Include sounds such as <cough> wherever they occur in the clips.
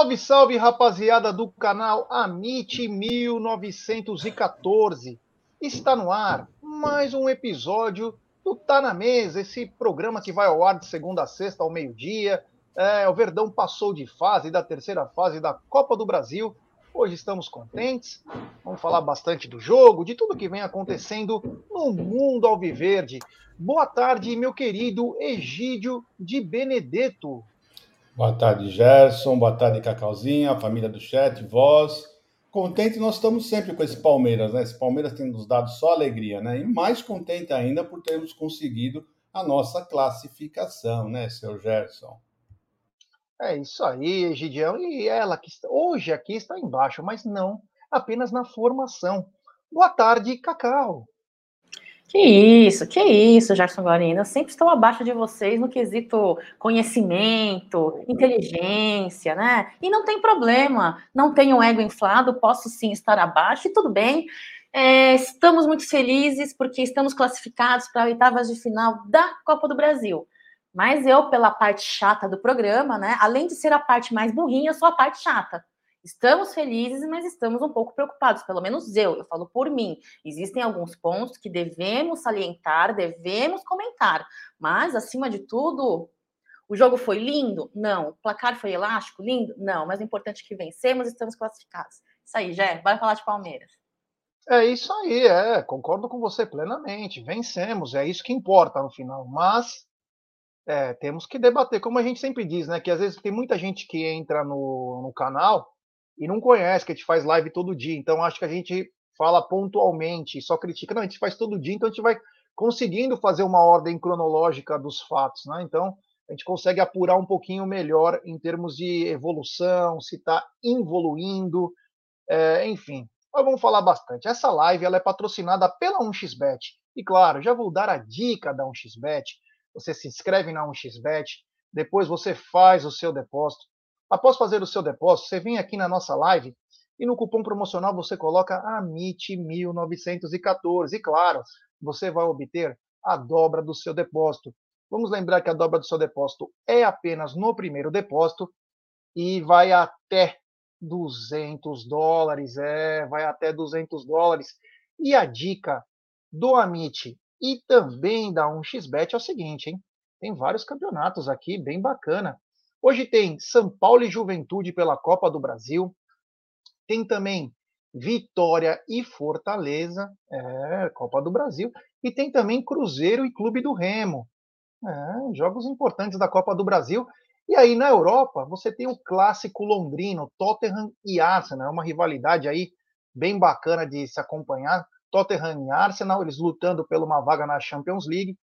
Salve, salve, rapaziada do canal Amit 1914. Está no ar mais um episódio do Tá na Mesa, esse programa que vai ao ar de segunda a sexta ao meio-dia. É, o Verdão passou de fase, da terceira fase da Copa do Brasil. Hoje estamos contentes. Vamos falar bastante do jogo, de tudo que vem acontecendo no mundo alviverde. Boa tarde, meu querido Egídio de Benedetto. Boa tarde, Gerson. Boa tarde, Cacauzinha, família do chat, voz. Contente nós estamos sempre com esse Palmeiras, né? Esse Palmeiras tem nos dado só alegria, né? E mais contente ainda por termos conseguido a nossa classificação, né, seu Gerson? É isso aí, Egidião. E ela que hoje aqui está embaixo, mas não apenas na formação. Boa tarde, Cacau. Que isso, que isso, Jackson Guarino. Eu sempre estou abaixo de vocês no quesito conhecimento, inteligência, né? E não tem problema, não tenho ego inflado, posso sim estar abaixo e tudo bem. É, estamos muito felizes porque estamos classificados para oitavas de final da Copa do Brasil. Mas eu, pela parte chata do programa, né? Além de ser a parte mais burrinha, sou a parte chata. Estamos felizes, mas estamos um pouco preocupados, pelo menos eu, eu falo por mim. Existem alguns pontos que devemos salientar, devemos comentar, mas acima de tudo, o jogo foi lindo? Não. O placar foi elástico? Lindo? Não. Mas o importante é que vencemos e estamos classificados. Isso aí, Jé, vai falar de Palmeiras. É isso aí, é. Concordo com você plenamente. Vencemos, é isso que importa no final. Mas é, temos que debater, como a gente sempre diz, né? Que às vezes tem muita gente que entra no, no canal e não conhece, que a gente faz live todo dia. Então, acho que a gente fala pontualmente, só critica. Não, a gente faz todo dia, então a gente vai conseguindo fazer uma ordem cronológica dos fatos, né? Então, a gente consegue apurar um pouquinho melhor em termos de evolução, se está evoluindo, é, enfim. Mas vamos falar bastante. Essa live ela é patrocinada pela 1xBet. E claro, já vou dar a dica da 1xBet. Você se inscreve na 1xBet, depois você faz o seu depósito. Após fazer o seu depósito, você vem aqui na nossa live e no cupom promocional você coloca AMIT1914. E claro, você vai obter a dobra do seu depósito. Vamos lembrar que a dobra do seu depósito é apenas no primeiro depósito e vai até 200 dólares, é, vai até 200 dólares. E a dica do Amit e também da 1xBet é o seguinte, hein? Tem vários campeonatos aqui, bem bacana. Hoje tem São Paulo e Juventude pela Copa do Brasil. Tem também Vitória e Fortaleza, é, Copa do Brasil. E tem também Cruzeiro e Clube do Remo. É, jogos importantes da Copa do Brasil. E aí na Europa você tem o clássico londrino, Tottenham e Arsenal. É uma rivalidade aí bem bacana de se acompanhar. Tottenham e Arsenal, eles lutando por uma vaga na Champions League.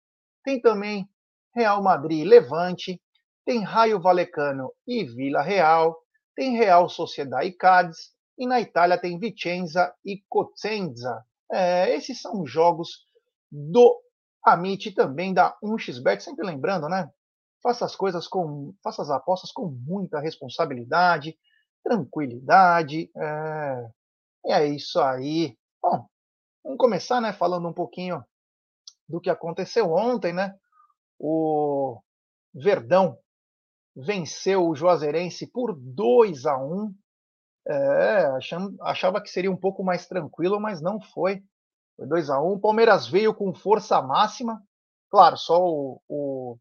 Tem também Real Madrid e Levante, tem Raio Valecano e Vila Real, tem Real Sociedade e Cádiz, e na Itália tem Vicenza e Cosenza. É, esses são os jogos do Amit também da 1xBet, sempre lembrando, né? Faça as coisas com, faça as apostas com muita responsabilidade, tranquilidade. É, é isso aí. Bom, vamos começar, né? Falando um pouquinho do que aconteceu ontem, né? O Verdão venceu o Juazeirense por 2 a 1. É, achava que seria um pouco mais tranquilo, mas não foi. Foi 2 a 1. O Palmeiras veio com força máxima. Claro, só o, o,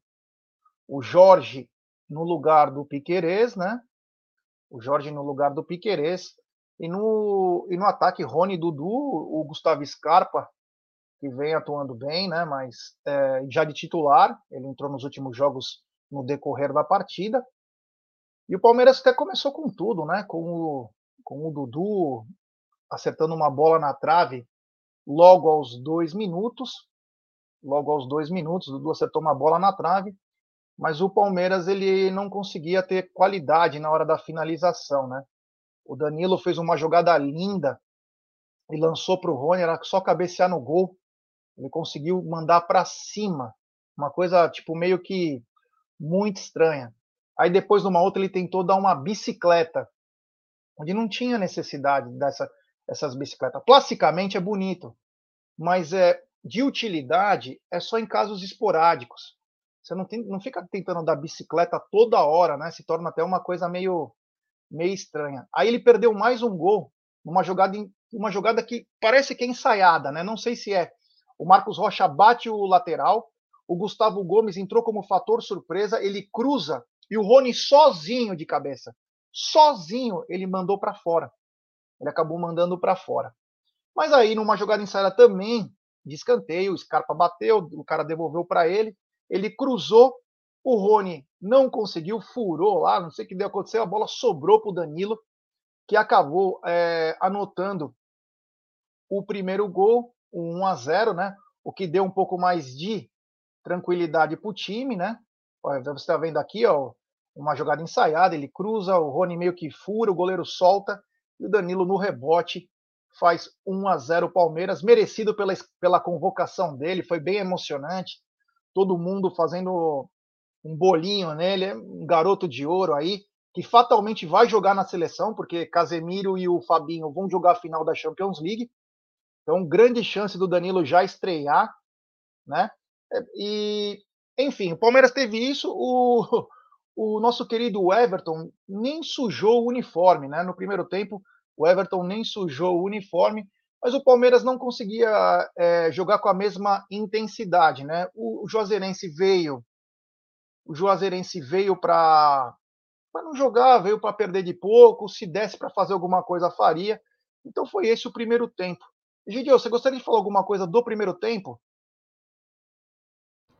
o Jorge no lugar do Piquerez, né? O Jorge no lugar do Piquerez. E no, e no ataque, Rony Dudu, o Gustavo Scarpa, que vem atuando bem, né? Mas é, já de titular, ele entrou nos últimos jogos no decorrer da partida. E o Palmeiras até começou com tudo, né? Com o, com o Dudu acertando uma bola na trave logo aos dois minutos. Logo aos dois minutos, o Dudu acertou uma bola na trave mas o Palmeiras ele não conseguia ter qualidade na hora da finalização, né? O Danilo fez uma jogada linda e lançou para o Rony, era só cabecear no gol. Ele conseguiu mandar para cima, uma coisa tipo meio que muito estranha. Aí depois numa outra ele tentou dar uma bicicleta, onde não tinha necessidade dessa essas bicicletas. Plasticamente é bonito, mas é de utilidade é só em casos esporádicos. Você não, tem, não fica tentando dar bicicleta toda hora, né? Se torna até uma coisa meio, meio estranha. Aí ele perdeu mais um gol numa jogada, uma jogada que parece que é ensaiada, né? Não sei se é. O Marcos Rocha bate o lateral, o Gustavo Gomes entrou como fator surpresa, ele cruza e o Rony sozinho de cabeça, sozinho ele mandou para fora. Ele acabou mandando para fora. Mas aí numa jogada ensaiada também de escanteio, o Scarpa bateu, o cara devolveu para ele ele cruzou, o Rony não conseguiu, furou lá, não sei o que deu acontecer, a bola sobrou para o Danilo, que acabou é, anotando o primeiro gol, o 1 a 0 né? O que deu um pouco mais de tranquilidade para o time, né? Você está vendo aqui, ó, uma jogada ensaiada, ele cruza, o Rony meio que fura, o goleiro solta, e o Danilo no rebote faz 1 a 0 Palmeiras, merecido pela, pela convocação dele, foi bem emocionante todo mundo fazendo um bolinho nele, um garoto de ouro aí, que fatalmente vai jogar na seleção, porque Casemiro e o Fabinho vão jogar a final da Champions League. Então, grande chance do Danilo já estrear, né? E, enfim, o Palmeiras teve isso, o, <laughs> o nosso querido Everton nem sujou o uniforme, né? No primeiro tempo, o Everton nem sujou o uniforme, mas o Palmeiras não conseguia é, jogar com a mesma intensidade, né? O, o Juazeirense veio, o Juazeirense veio para não jogar, veio para perder de pouco, se desse para fazer alguma coisa faria. Então foi esse o primeiro tempo. Gideon, você gostaria de falar alguma coisa do primeiro tempo?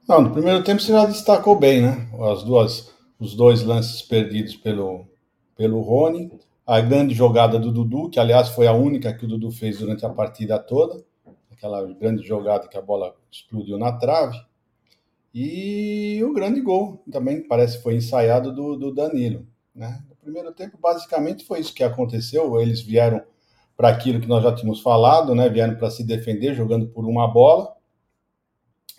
Não, no primeiro tempo você já destacou bem, né? As duas, os dois lances perdidos pelo, pelo Rony a grande jogada do Dudu, que aliás foi a única que o Dudu fez durante a partida toda, aquela grande jogada que a bola explodiu na trave, e o grande gol também parece que foi ensaiado do, do Danilo. Né? No primeiro tempo, basicamente foi isso que aconteceu. Eles vieram para aquilo que nós já tínhamos falado, né? vieram para se defender jogando por uma bola,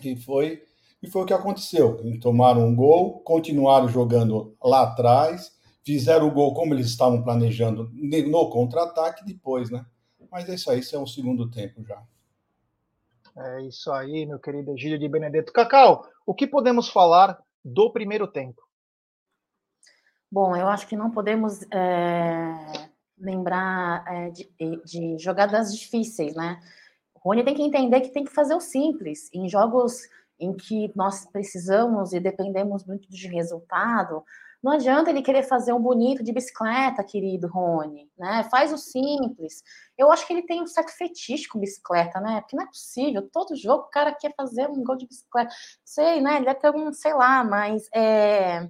e foi, e foi o que aconteceu. Eles tomaram um gol, continuaram jogando lá atrás fizeram o gol como eles estavam planejando no contra-ataque depois, né? Mas é isso aí, isso é o segundo tempo já. É isso aí, meu querido Egílio de Benedetto. Cacau, o que podemos falar do primeiro tempo? Bom, eu acho que não podemos é, lembrar é, de, de, jogadas difíceis, né? O Rony tem que entender que tem que fazer o simples. Em jogos em que nós precisamos e dependemos muito de resultado, não adianta ele querer fazer um bonito de bicicleta, querido Rony, né? Faz o simples. Eu acho que ele tem um certo fetiche com bicicleta, né? Porque não é possível, todo jogo o cara quer fazer um gol de bicicleta. Sei, né? Ele deve ter um, sei lá, mas é...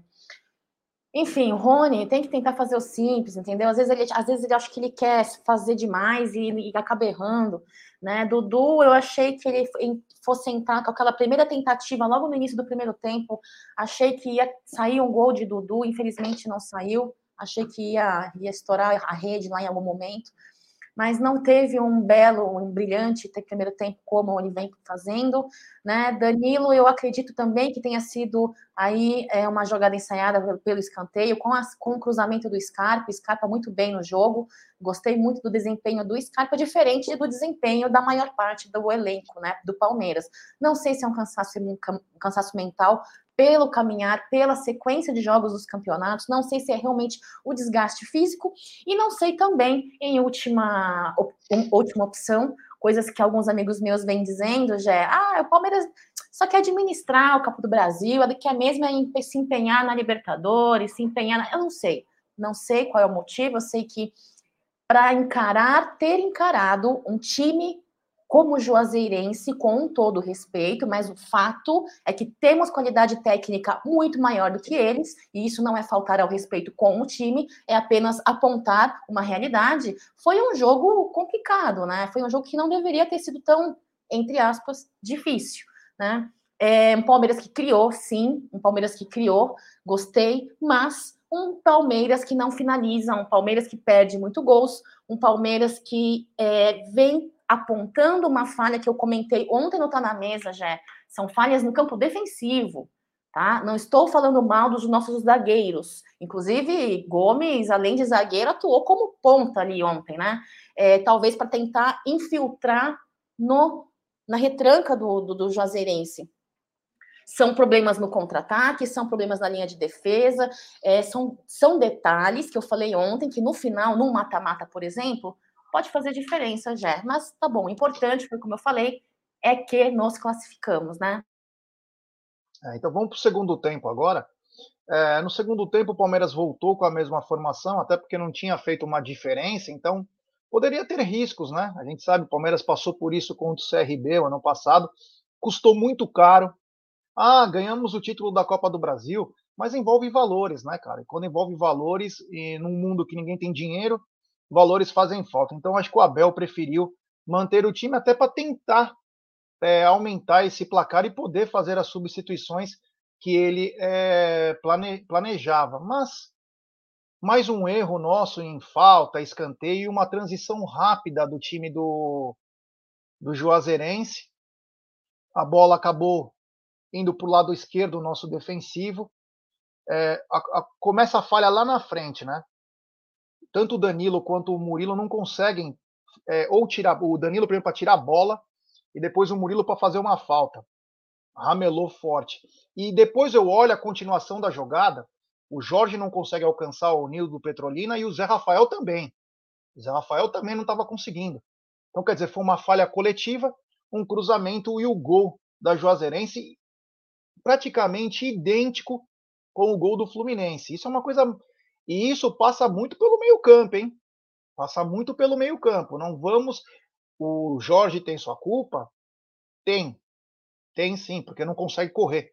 Enfim, o Rony tem que tentar fazer o simples, entendeu? Às vezes ele, às vezes ele acha que ele quer fazer demais e, e acaba errando, né? Dudu, eu achei que ele fosse entrar com aquela primeira tentativa logo no início do primeiro tempo. Achei que ia sair um gol de Dudu, infelizmente não saiu. Achei que ia, ia estourar a rede lá em algum momento mas não teve um belo, um brilhante primeiro tempo como ele vem fazendo, né? Danilo, eu acredito também que tenha sido aí é, uma jogada ensaiada pelo escanteio, com, as, com o cruzamento do Scarpa, Scarpa muito bem no jogo, gostei muito do desempenho do Scarpa, diferente do desempenho da maior parte do elenco, né, do Palmeiras. Não sei se é um cansaço, um cansaço mental, pelo caminhar, pela sequência de jogos dos campeonatos, não sei se é realmente o desgaste físico, e não sei também, em última, última opção, coisas que alguns amigos meus vêm dizendo, já é, ah, o Palmeiras só quer administrar o Copa do Brasil, quer mesmo é se empenhar na Libertadores, se empenhar, na... eu não sei, não sei qual é o motivo, eu sei que para encarar, ter encarado um time como juazeirense, com todo respeito, mas o fato é que temos qualidade técnica muito maior do que eles, e isso não é faltar ao respeito com o time, é apenas apontar uma realidade. Foi um jogo complicado, né? Foi um jogo que não deveria ter sido tão, entre aspas, difícil, né? É um Palmeiras que criou, sim, um Palmeiras que criou, gostei, mas um Palmeiras que não finaliza, um Palmeiras que perde muito gols, um Palmeiras que é, vem apontando uma falha que eu comentei ontem no Tá na Mesa, já são falhas no campo defensivo, tá? Não estou falando mal dos nossos zagueiros. Inclusive, Gomes, além de zagueiro, atuou como ponta ali ontem, né? É, talvez para tentar infiltrar no, na retranca do, do, do Juazeirense. São problemas no contra-ataque, são problemas na linha de defesa, é, são, são detalhes que eu falei ontem, que no final, no mata-mata, por exemplo, pode fazer diferença, já. Mas tá bom, o importante, como eu falei, é que nós classificamos, né? É, então vamos para o segundo tempo agora. É, no segundo tempo, o Palmeiras voltou com a mesma formação, até porque não tinha feito uma diferença, então poderia ter riscos, né? A gente sabe, o Palmeiras passou por isso contra o CRB o ano passado, custou muito caro. Ah, ganhamos o título da Copa do Brasil, mas envolve valores, né, cara? E quando envolve valores, e num mundo que ninguém tem dinheiro, valores fazem falta. Então, acho que o Abel preferiu manter o time até para tentar é, aumentar esse placar e poder fazer as substituições que ele é, plane, planejava. Mas mais um erro nosso em falta, escanteio e uma transição rápida do time do, do Juazeirense. A bola acabou indo para o lado esquerdo, nosso defensivo. É, a, a, começa a falha lá na frente, né? Tanto o Danilo quanto o Murilo não conseguem é, ou tirar o Danilo primeiro para tirar a bola e depois o Murilo para fazer uma falta. Ramelou forte. E depois eu olho a continuação da jogada. O Jorge não consegue alcançar o Nilo do Petrolina e o Zé Rafael também. O Zé Rafael também não estava conseguindo. Então, quer dizer, foi uma falha coletiva, um cruzamento e o gol da Juazeirense praticamente idêntico com o gol do Fluminense. Isso é uma coisa e isso passa muito pelo meio-campo, hein? Passa muito pelo meio-campo. Não vamos. O Jorge tem sua culpa? Tem. Tem sim, porque não consegue correr.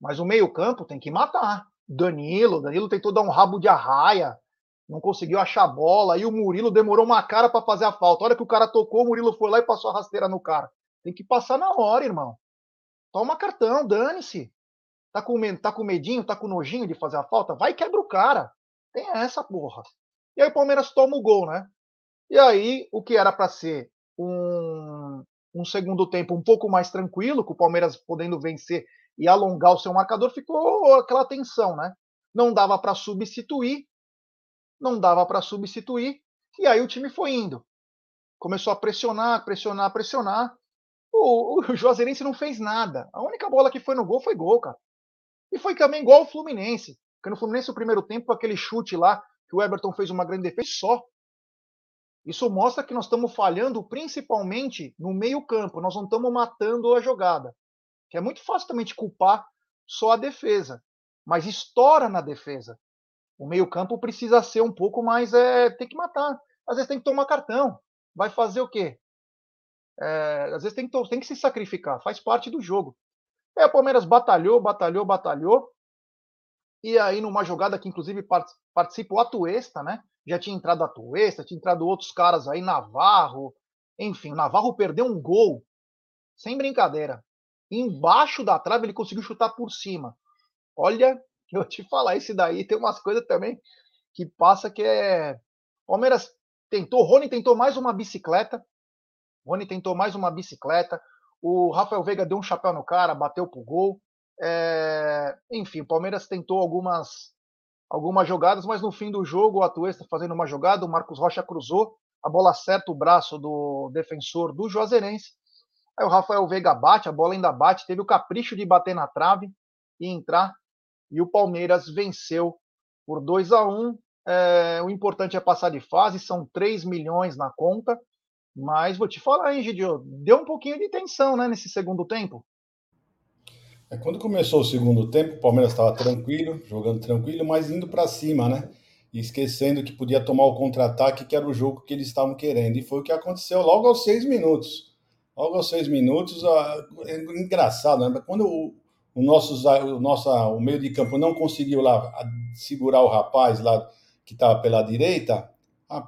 Mas o meio-campo tem que matar. Danilo, Danilo tentou dar um rabo de arraia, não conseguiu achar a bola, e o Murilo demorou uma cara para fazer a falta. A hora que o cara tocou, o Murilo foi lá e passou a rasteira no cara. Tem que passar na hora, irmão. Toma cartão, dane-se. Tá com, tá com medinho, tá com nojinho de fazer a falta? Vai e quebra o cara. Tem essa porra. E aí o Palmeiras toma o gol, né? E aí o que era para ser um, um segundo tempo um pouco mais tranquilo, com o Palmeiras podendo vencer e alongar o seu marcador, ficou aquela tensão, né? Não dava para substituir, não dava para substituir, e aí o time foi indo. Começou a pressionar, pressionar, pressionar. O, o Juazeirense não fez nada. A única bola que foi no gol foi gol, cara. E foi também igual o Fluminense. Porque no Fluminense, o primeiro tempo, aquele chute lá, que o Everton fez uma grande defesa só. Isso mostra que nós estamos falhando principalmente no meio-campo, nós não estamos matando a jogada. Que é muito fácil também de culpar só a defesa, mas estoura na defesa. O meio-campo precisa ser um pouco mais. É, tem que matar. Às vezes tem que tomar cartão. Vai fazer o quê? É, às vezes tem que, tem que se sacrificar, faz parte do jogo. É, o Palmeiras batalhou, batalhou, batalhou. E aí, numa jogada que inclusive participa o Atuesta, né? Já tinha entrado Atuesta, tinha entrado outros caras aí, Navarro. Enfim, Navarro perdeu um gol, sem brincadeira. Embaixo da trave ele conseguiu chutar por cima. Olha, <laughs> eu te falar, esse daí tem umas coisas também que passa que é. Palmeiras tentou, Rony tentou mais uma bicicleta. Rony tentou mais uma bicicleta. O Rafael Veiga deu um chapéu no cara, bateu pro gol. É, enfim, o Palmeiras tentou algumas, algumas jogadas, mas no fim do jogo o Atuesta fazendo uma jogada, o Marcos Rocha cruzou, a bola acerta o braço do defensor do Juazeirense. Aí o Rafael Veiga bate, a bola ainda bate, teve o capricho de bater na trave e entrar. E o Palmeiras venceu por 2 a 1 um. é, O importante é passar de fase, são 3 milhões na conta. Mas vou te falar, hein, Gidio, deu um pouquinho de tensão, né, nesse segundo tempo. É, quando começou o segundo tempo, o Palmeiras estava tranquilo, jogando tranquilo, mas indo para cima, né? E esquecendo que podia tomar o contra-ataque, que era o jogo que eles estavam querendo. E foi o que aconteceu logo aos seis minutos. Logo aos seis minutos, é engraçado, né? Quando o, o, nosso, o, nosso, o meio de campo não conseguiu lá segurar o rapaz lá que estava pela direita,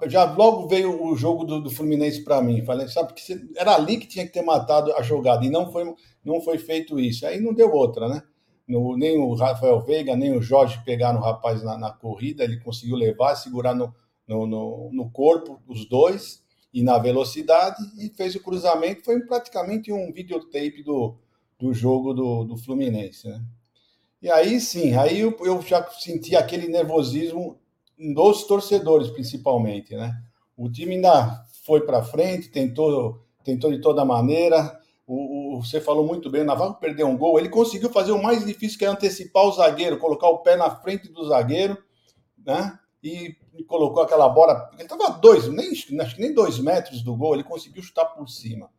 já logo veio o jogo do, do Fluminense para mim. Falei, sabe, que era ali que tinha que ter matado a jogada, e não foi, não foi feito isso. Aí não deu outra, né? No, nem o Rafael Veiga, nem o Jorge pegaram o rapaz na, na corrida, ele conseguiu levar, segurar no, no, no, no, corpo os dois e na velocidade, e fez o cruzamento. Foi praticamente um videotape do, do jogo do, do Fluminense, né? E aí sim, aí eu, eu já senti aquele nervosismo dos torcedores, principalmente, né? O time ainda foi para frente, tentou, tentou de toda maneira. O, o, você falou muito bem, o Navarro perdeu um gol. Ele conseguiu fazer o mais difícil, que é antecipar o zagueiro, colocar o pé na frente do zagueiro, né? E, colocou aquela bola. Ele estava dois, nem, acho que nem dois metros do gol, ele conseguiu chutar por cima.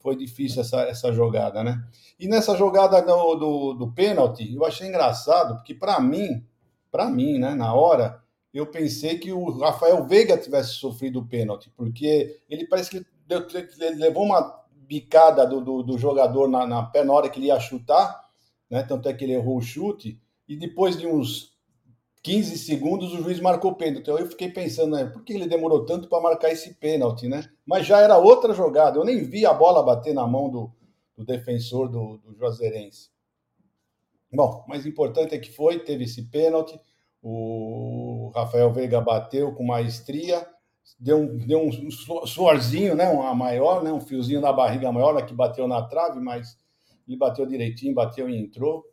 Foi difícil essa, essa jogada, né? E nessa jogada do, do, do pênalti, eu achei engraçado, porque para mim, para mim, né, na hora, eu pensei que o Rafael Veiga tivesse sofrido o pênalti, porque ele parece que deu, ele levou uma bicada do, do, do jogador na, na pé na hora que ele ia chutar, né? Tanto é que ele errou o chute, e depois de uns 15 segundos o juiz marcou o pênalti. Então eu fiquei pensando, né, por que ele demorou tanto para marcar esse pênalti, né? Mas já era outra jogada, eu nem vi a bola bater na mão do, do defensor do, do Juazeirense. Bom, mas importante é que foi, teve esse pênalti. O Rafael Veiga bateu com maestria, deu um, deu um suorzinho, né, uma maior, né, um fiozinho na barriga maior, que bateu na trave, mas ele bateu direitinho, bateu e entrou.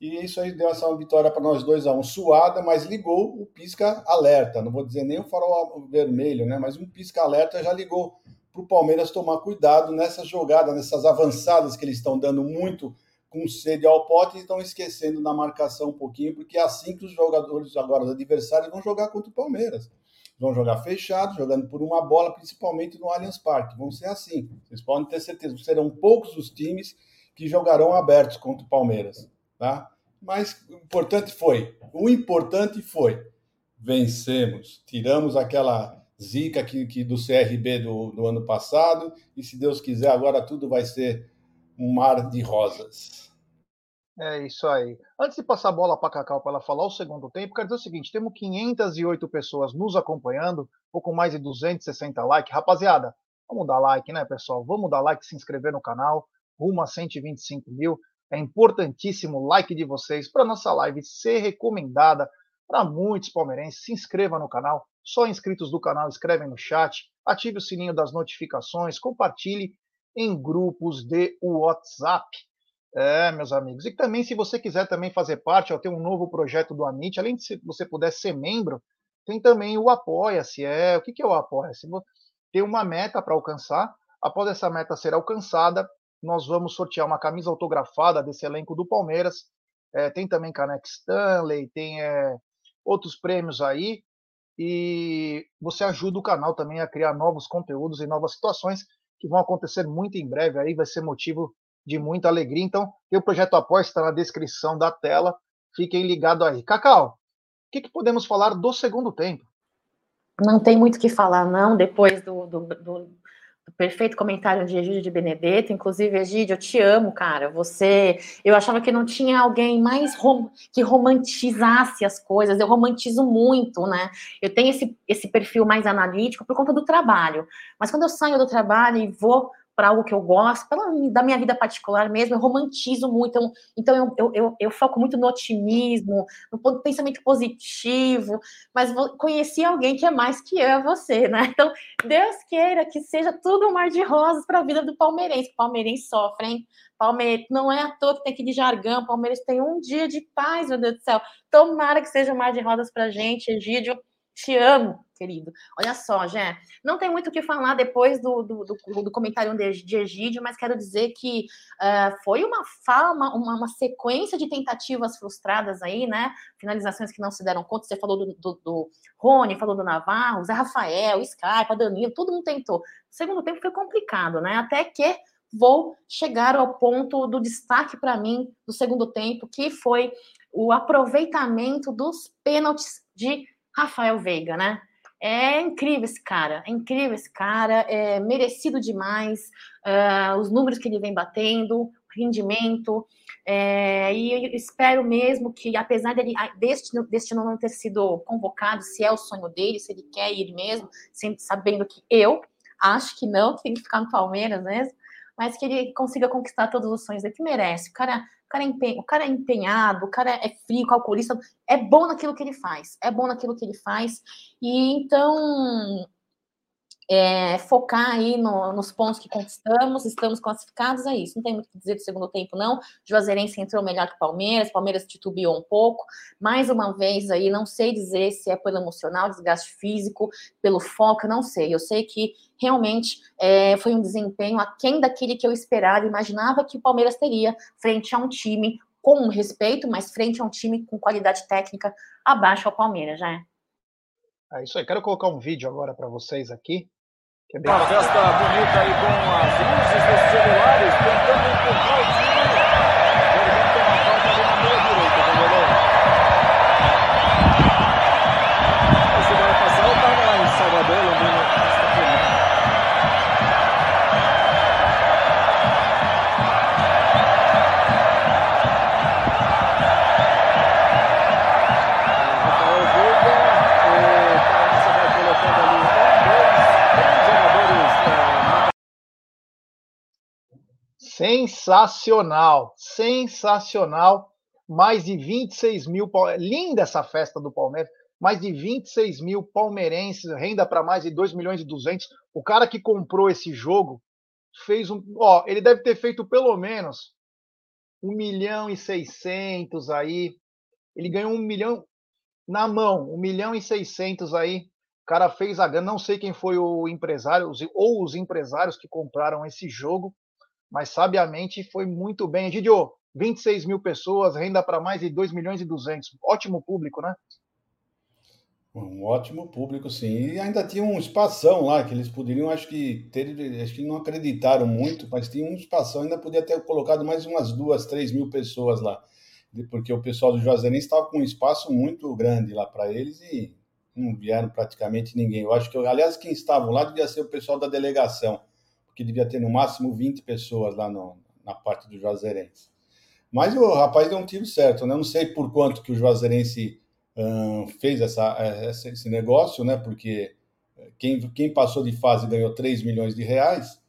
E isso aí deu essa vitória para nós dois a um, suada, mas ligou o pisca alerta. Não vou dizer nem o farol vermelho, né? Mas um pisca alerta já ligou para o Palmeiras tomar cuidado nessa jogada, nessas avançadas que eles estão dando muito com sede ao pote e estão esquecendo na marcação um pouquinho, porque é assim que os jogadores agora, os adversários, vão jogar contra o Palmeiras. Vão jogar fechado, jogando por uma bola, principalmente no Allianz Parque. Vão ser assim. Vocês podem ter certeza. Serão poucos os times que jogarão abertos contra o Palmeiras. Tá? Mas o importante foi, o importante foi, vencemos, tiramos aquela zica que, que do CRB do, do ano passado, e se Deus quiser, agora tudo vai ser um mar de rosas. É isso aí. Antes de passar a bola para a Cacau para ela falar o segundo tempo, quero dizer o seguinte: temos 508 pessoas nos acompanhando, pouco mais de 260 likes. Rapaziada, vamos dar like, né, pessoal? Vamos dar like, se inscrever no canal, rumo a 125 mil. É importantíssimo o like de vocês para nossa live ser recomendada para muitos palmeirenses. Se inscreva no canal, só inscritos do canal escrevem no chat, ative o sininho das notificações, compartilhe em grupos de WhatsApp. É, meus amigos. E também, se você quiser também fazer parte, ó, tem um novo projeto do Amit, além de se você puder ser membro, tem também o Apoia-se. É, o que, que é o Apoia-se? Tem uma meta para alcançar. Após essa meta ser alcançada, nós vamos sortear uma camisa autografada desse elenco do Palmeiras. É, tem também Canex Stanley, tem é, outros prêmios aí. E você ajuda o canal também a criar novos conteúdos e novas situações que vão acontecer muito em breve. Aí vai ser motivo de muita alegria. Então, o projeto Apoia, está na descrição da tela. Fiquem ligados aí. Cacau, o que, que, podemos falar do segundo tempo? Não tem muito o que falar, não, depois do, do, do perfeito comentário de Egídio de Benedetto. Inclusive, Egídio, eu te amo, cara. Você. Eu achava que não tinha alguém mais rom... que romantizasse as coisas. Eu romantizo muito, né? Eu tenho esse, esse perfil mais analítico por conta do trabalho. Mas quando eu saio do trabalho e vou para algo que eu gosto, pela, da minha vida particular mesmo, eu romantizo muito, então, então eu, eu, eu, eu, foco muito no otimismo, no pensamento positivo, mas vou, conheci alguém que é mais que eu, é você, né? <laughs> Então, Deus queira que seja tudo um mar de rosas para a vida do palmeirense. Palmeirense sofre, hein? Palmeiras, não é à toa que tem que de jargão, Palmeiras tem um dia de paz, meu Deus do céu. Tomara que seja um mar de rosas para gente, Egídio. Te amo, querido. Olha só, Jé, não tem muito o que falar depois do, do, do, do comentário de, Egídio, mas quero dizer que uh, foi uma, fama, uma, uma, sequência de tentativas frustradas aí, né? Finalizações que não se deram conta. Você falou do, do, do Rony, falou do Navarro, Zé Rafael, Skype, Danilo, todo mundo tentou. O segundo tempo foi complicado, né? Até que vou chegar ao ponto do destaque para mim do segundo tempo, que foi o aproveitamento dos pênaltis de Rafael Veiga, né? É incrível esse cara, é incrível esse cara, é merecido demais uh, os números que ele vem batendo, rendimento, é, e eu espero mesmo que, apesar dele, deste, deste não ter sido convocado, se é o sonho dele, se ele quer ir mesmo, sabendo que eu acho que não, <laughs> tem que ficar no Palmeiras mesmo, mas que ele consiga conquistar todos os sonhos dele, que merece. O cara, o cara, é empenho, o cara é empenhado, o cara é frio, calculista, é bom naquilo que ele faz, é bom naquilo que ele faz. E então é, focar aí no, nos pontos que conquistamos, estamos classificados, é isso. Não tem muito o que dizer do segundo tempo, não. Juazeirense entrou melhor que o Palmeiras, Palmeiras titubeou um pouco. Mais uma vez aí, não sei dizer se é pelo emocional, desgaste físico, pelo foco, não sei. Eu sei que realmente é, foi um desempenho aquém daquele que eu esperava, imaginava que o Palmeiras teria frente a um time com respeito, mas frente a um time com qualidade técnica abaixo ao Palmeiras, já é. É isso aí. Quero colocar um vídeo agora para vocês aqui. Uma festa bonita aí com as luzes dos celulares, tentando empurrar o time. Sensacional, sensacional. Mais de 26 mil. Linda essa festa do Palmeiras. Mais de 26 mil palmeirenses, renda para mais de 2 milhões e 200. O cara que comprou esse jogo fez um. Ó, ele deve ter feito pelo menos 1 milhão e 600 aí. Ele ganhou 1 milhão na mão, 1 milhão e 600 aí. O cara fez a grana. Não sei quem foi o empresário ou os empresários que compraram esse jogo mas sabiamente foi muito bem. Gidio, 26 mil pessoas, renda para mais de 2 milhões e 200. Ótimo público, né? Um ótimo público, sim. E ainda tinha um espação lá que eles poderiam, acho que ter, acho que não acreditaram muito, mas tinha um espação, ainda podia ter colocado mais umas duas, três mil pessoas lá, porque o pessoal do Juazeirense estava com um espaço muito grande lá para eles e não vieram praticamente ninguém. Eu acho que, aliás, quem estavam lá devia ser o pessoal da delegação que devia ter no máximo 20 pessoas lá no, na parte do Juazeirense. Mas o rapaz deu um tiro certo, né? Eu não sei por quanto que o Juazeirense hum, fez essa, esse negócio, né? Porque quem, quem passou de fase ganhou 3 milhões de reais.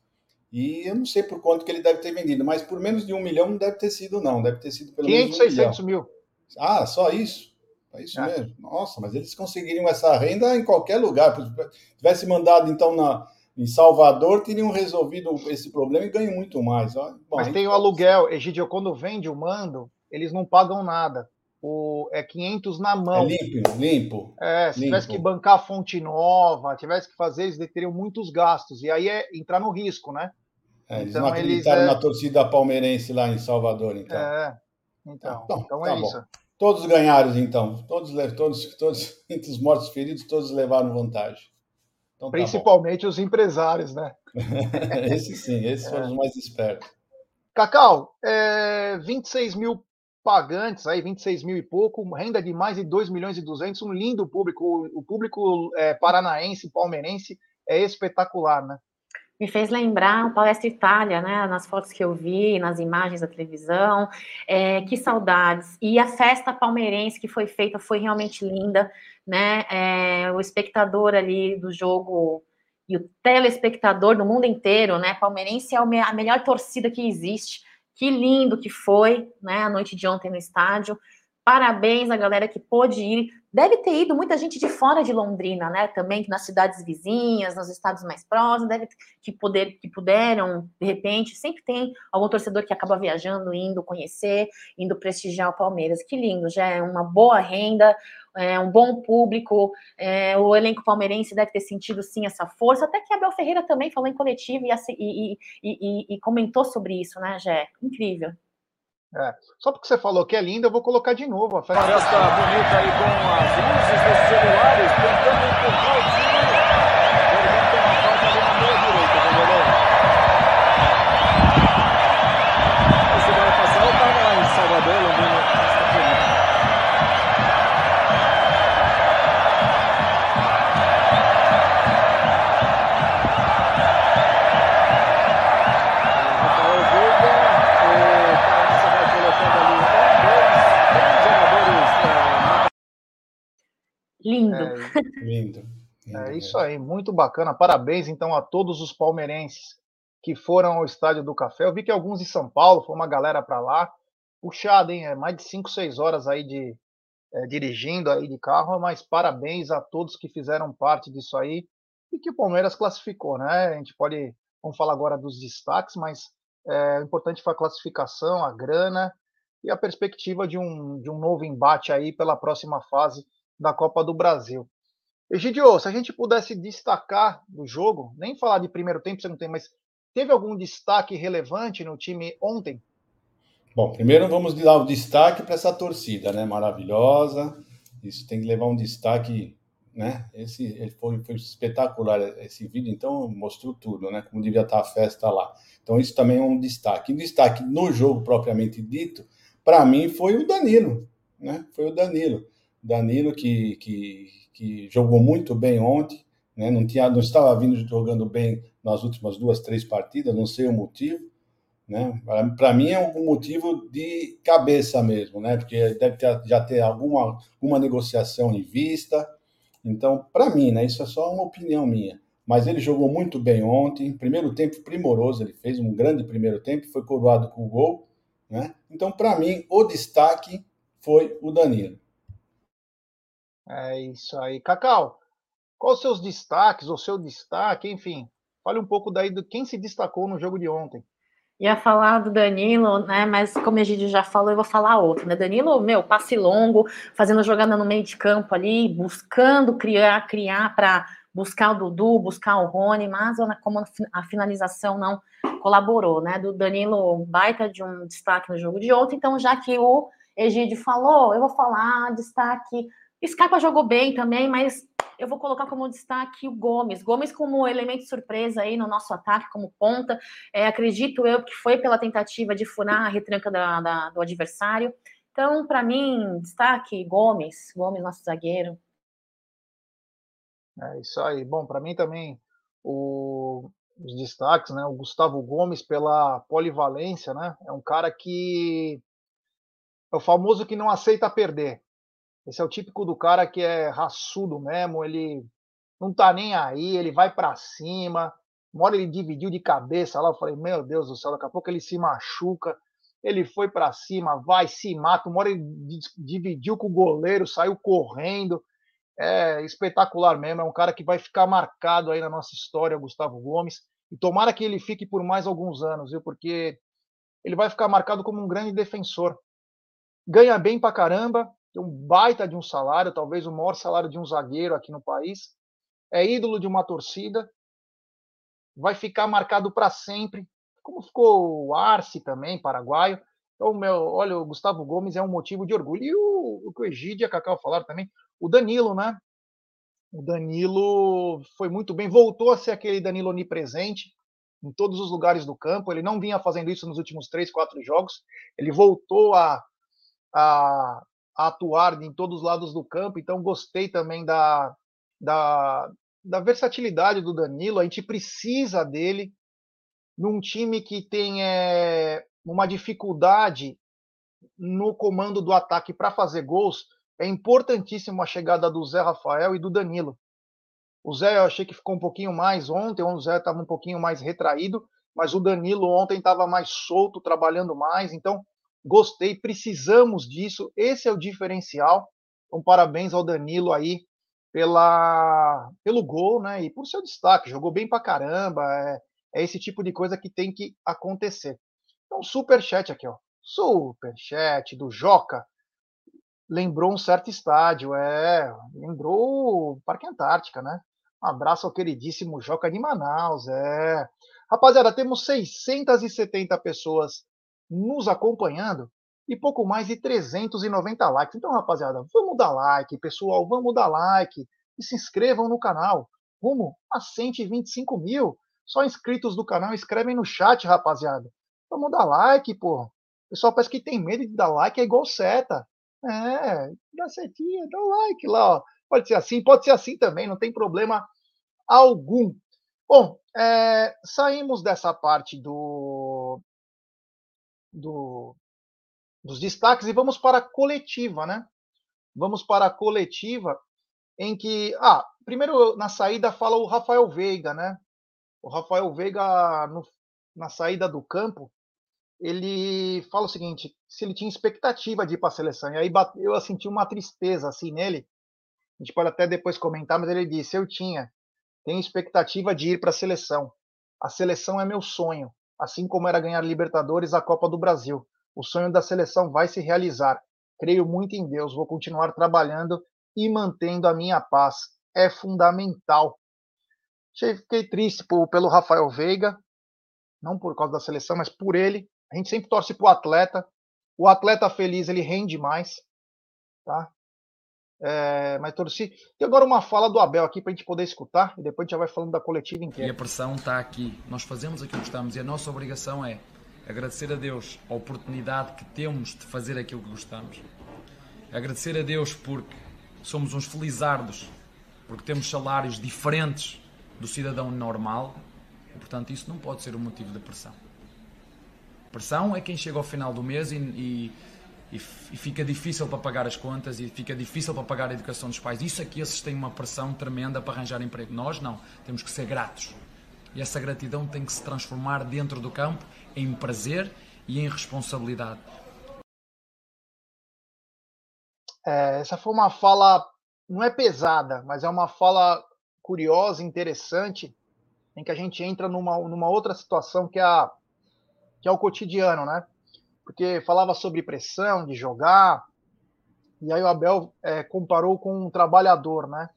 E eu não sei por quanto que ele deve ter vendido, mas por menos de um milhão não deve ter sido, não. Deve ter sido pelo 500, menos um 600 milhão. mil. Ah, só isso? É isso é. mesmo? Nossa, mas eles conseguiriam essa renda em qualquer lugar. Se tivesse mandado, então, na, em Salvador teriam resolvido esse problema e ganham muito mais. Bom, Mas tem o aluguel, Egidio, quando vende o mando, eles não pagam nada. O, é 500 na mão. É limpo, limpo. É, se limpo. tivesse que bancar a fonte nova, tivesse que fazer, eles teriam muitos gastos. E aí é entrar no risco, né? É, eles então, não acreditaram eles, é... na torcida palmeirense lá em Salvador, então. É, então, então, então é tá isso. Todos ganharam, então. Todos, todos, todos, <laughs> entre os mortos feridos, todos levaram vantagem. Então, tá Principalmente tá os empresários, né? <laughs> esses sim, esses foram é. os mais espertos. Cacau, é, 26 mil pagantes, aí 26 mil e pouco, renda de mais de 2 milhões e 200, um lindo público. O público é, paranaense, palmeirense, é espetacular, né? Me fez lembrar o Palestra Itália, né? Nas fotos que eu vi, nas imagens da televisão. É, que saudades. E a festa palmeirense que foi feita foi realmente linda, né? É, o espectador ali do jogo e o telespectador do mundo inteiro, né? Palmeirense é a melhor torcida que existe. Que lindo que foi, né? A noite de ontem no estádio. Parabéns à galera que pôde ir. Deve ter ido muita gente de fora de Londrina, né? Também nas cidades vizinhas, nos estados mais próximos, deve que poder que puderam, de repente, sempre tem algum torcedor que acaba viajando, indo conhecer, indo prestigiar o Palmeiras. Que lindo, já é uma boa renda, é, um bom público, é, o elenco palmeirense deve ter sentido sim essa força, até que Abel Ferreira também falou em coletivo e, e, e, e comentou sobre isso, né, Jé? Incrível. É. Só porque você falou que é linda, eu vou colocar de novo a festa. Festa bonita aí com as luzes dos celulares, tentando encontrar o time. Lindo. É, lindo. É isso aí, muito bacana. Parabéns então a todos os palmeirenses que foram ao Estádio do Café. Eu vi que alguns de São Paulo, foi uma galera para lá. Puxado, hein? É mais de 5, 6 horas aí de é, dirigindo aí de carro, mas parabéns a todos que fizeram parte disso aí e que o Palmeiras classificou, né? A gente pode, vamos falar agora dos destaques, mas é, o importante foi a classificação, a grana e a perspectiva de um, de um novo embate aí pela próxima fase da Copa do Brasil. Egidio, se a gente pudesse destacar do jogo, nem falar de primeiro tempo, você não tem, mas teve algum destaque relevante no time ontem? Bom, primeiro vamos dar o destaque para essa torcida, né? Maravilhosa. Isso tem que levar um destaque, né? Esse foi, foi espetacular esse vídeo, então mostrou tudo, né? Como devia estar a festa lá. Então isso também é um destaque. E destaque no jogo propriamente dito, para mim foi o Danilo, né? Foi o Danilo. Danilo que, que, que jogou muito bem ontem, né? não, tinha, não estava vindo jogando bem nas últimas duas, três partidas, não sei o motivo. Né? Para mim é um motivo de cabeça mesmo, né? porque deve ter, já ter alguma, alguma negociação em vista. Então, para mim, né? isso é só uma opinião minha. Mas ele jogou muito bem ontem, primeiro tempo primoroso, ele fez um grande primeiro tempo, foi coroado com o gol. Né? Então, para mim, o destaque foi o Danilo. É isso aí. Cacau, quais os seus destaques, ou seu destaque, enfim, fale um pouco daí de quem se destacou no jogo de ontem. Ia falar do Danilo, né? Mas como a gente já falou, eu vou falar outro, né? Danilo, meu, passe longo, fazendo jogada no meio de campo ali, buscando criar, criar para buscar o Dudu, buscar o Rony, mas como a finalização não colaborou, né? Do Danilo, baita de um destaque no jogo de ontem. Então, já que o Egídio falou, eu vou falar destaque Scarpa jogou bem também, mas eu vou colocar como destaque o Gomes. Gomes como elemento surpresa aí no nosso ataque, como ponta. É, acredito eu que foi pela tentativa de furar a retranca da, da, do adversário. Então, para mim, destaque Gomes, Gomes, nosso zagueiro. É isso aí. Bom, para mim também o, os destaques, né? O Gustavo Gomes pela polivalência, né? É um cara que é o famoso que não aceita perder. Esse é o típico do cara que é raçudo mesmo, ele não tá nem aí, ele vai para cima. Uma hora ele dividiu de cabeça lá, eu falei, meu Deus do céu, daqui a pouco ele se machuca. Ele foi para cima, vai, se mata. Uma hora ele dividiu com o goleiro, saiu correndo. É espetacular mesmo, é um cara que vai ficar marcado aí na nossa história, Gustavo Gomes. E tomara que ele fique por mais alguns anos, viu? Porque ele vai ficar marcado como um grande defensor. Ganha bem pra caramba, tem um baita de um salário, talvez o maior salário de um zagueiro aqui no país, é ídolo de uma torcida, vai ficar marcado para sempre, como ficou o Arce também, paraguaio. Então, meu, olha, o Gustavo Gomes é um motivo de orgulho. E o, o que o Egídio e a Cacau falaram também, o Danilo, né? O Danilo foi muito bem, voltou a ser aquele Danilo onipresente em todos os lugares do campo. Ele não vinha fazendo isso nos últimos três, quatro jogos. Ele voltou a, a, a atuar em todos os lados do campo, então gostei também da, da, da versatilidade do Danilo. A gente precisa dele num time que tem é, uma dificuldade no comando do ataque para fazer gols. É importantíssimo a chegada do Zé Rafael e do Danilo. O Zé eu achei que ficou um pouquinho mais ontem, o Zé estava um pouquinho mais retraído, mas o Danilo ontem estava mais solto, trabalhando mais. Então, Gostei, precisamos disso. Esse é o diferencial. Então, parabéns ao Danilo aí pela, pelo gol, né? E por seu destaque. Jogou bem pra caramba. É, é esse tipo de coisa que tem que acontecer. Então, super chat aqui, ó. Super chat do Joca. lembrou um certo estádio, é, lembrou o Parque Antártica, né? Um abraço ao queridíssimo Joca de Manaus, é. Rapaziada, temos 670 pessoas nos acompanhando e pouco mais de 390 likes. Então, rapaziada, vamos dar like, pessoal, vamos dar like e se inscrevam no canal. Rumo a 125 mil. Só inscritos do canal, escrevem no chat, rapaziada. Vamos dar like, pô. O pessoal parece que tem medo de dar like, é igual seta. É, dá setinha, dá like lá, ó. Pode ser assim, pode ser assim também, não tem problema algum. Bom, é, saímos dessa parte do, do, dos destaques e vamos para a coletiva, né? Vamos para a coletiva em que, ah, primeiro na saída fala o Rafael Veiga, né? O Rafael Veiga no, na saída do campo ele fala o seguinte: se ele tinha expectativa de ir para a seleção. E aí eu senti uma tristeza assim nele. A gente pode até depois comentar, mas ele disse: eu tinha, tenho expectativa de ir para a seleção. A seleção é meu sonho, assim como era ganhar Libertadores, a Copa do Brasil. O sonho da seleção vai se realizar. Creio muito em Deus, vou continuar trabalhando e mantendo a minha paz. É fundamental. Fiquei triste pelo Rafael Veiga, não por causa da seleção, mas por ele, a gente sempre torce para o atleta. O atleta feliz, ele rende mais. Tá? É, mas torci. Tem agora uma fala do Abel aqui para a gente poder escutar e depois a gente já vai falando da coletiva inteira. E a pressão está aqui. Nós fazemos aquilo que gostamos e a nossa obrigação é agradecer a Deus a oportunidade que temos de fazer aquilo que gostamos. Agradecer a Deus porque somos uns felizardos, porque temos salários diferentes do cidadão normal e, portanto, isso não pode ser um motivo de pressão. Pressão é quem chega ao final do mês e, e, e, fica difícil para pagar as contas e fica difícil para pagar a educação dos pais. Isso aqui, esses têm uma pressão tremenda para arranjar emprego. Nós não, temos que ser gratos. E essa gratidão tem que se transformar dentro do campo em prazer e em responsabilidade. É, essa foi uma fala, não é pesada, mas é uma fala curiosa, interessante, em que a gente entra numa, numa outra situação que é a que é o cotidiano, né? Porque falava sobre pressão de jogar, e aí o Abel é, comparou com um trabalhador, né?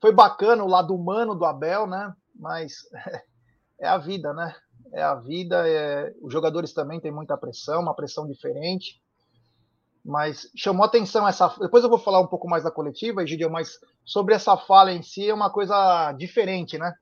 Foi bacana o lado humano do Abel, né? Mas <laughs> é a vida, né? É a vida. É... Os jogadores também têm muita pressão, uma pressão diferente. Mas chamou atenção essa. Depois eu vou falar um pouco mais da coletiva, Egidio, mas sobre essa fala em si é uma coisa diferente, né?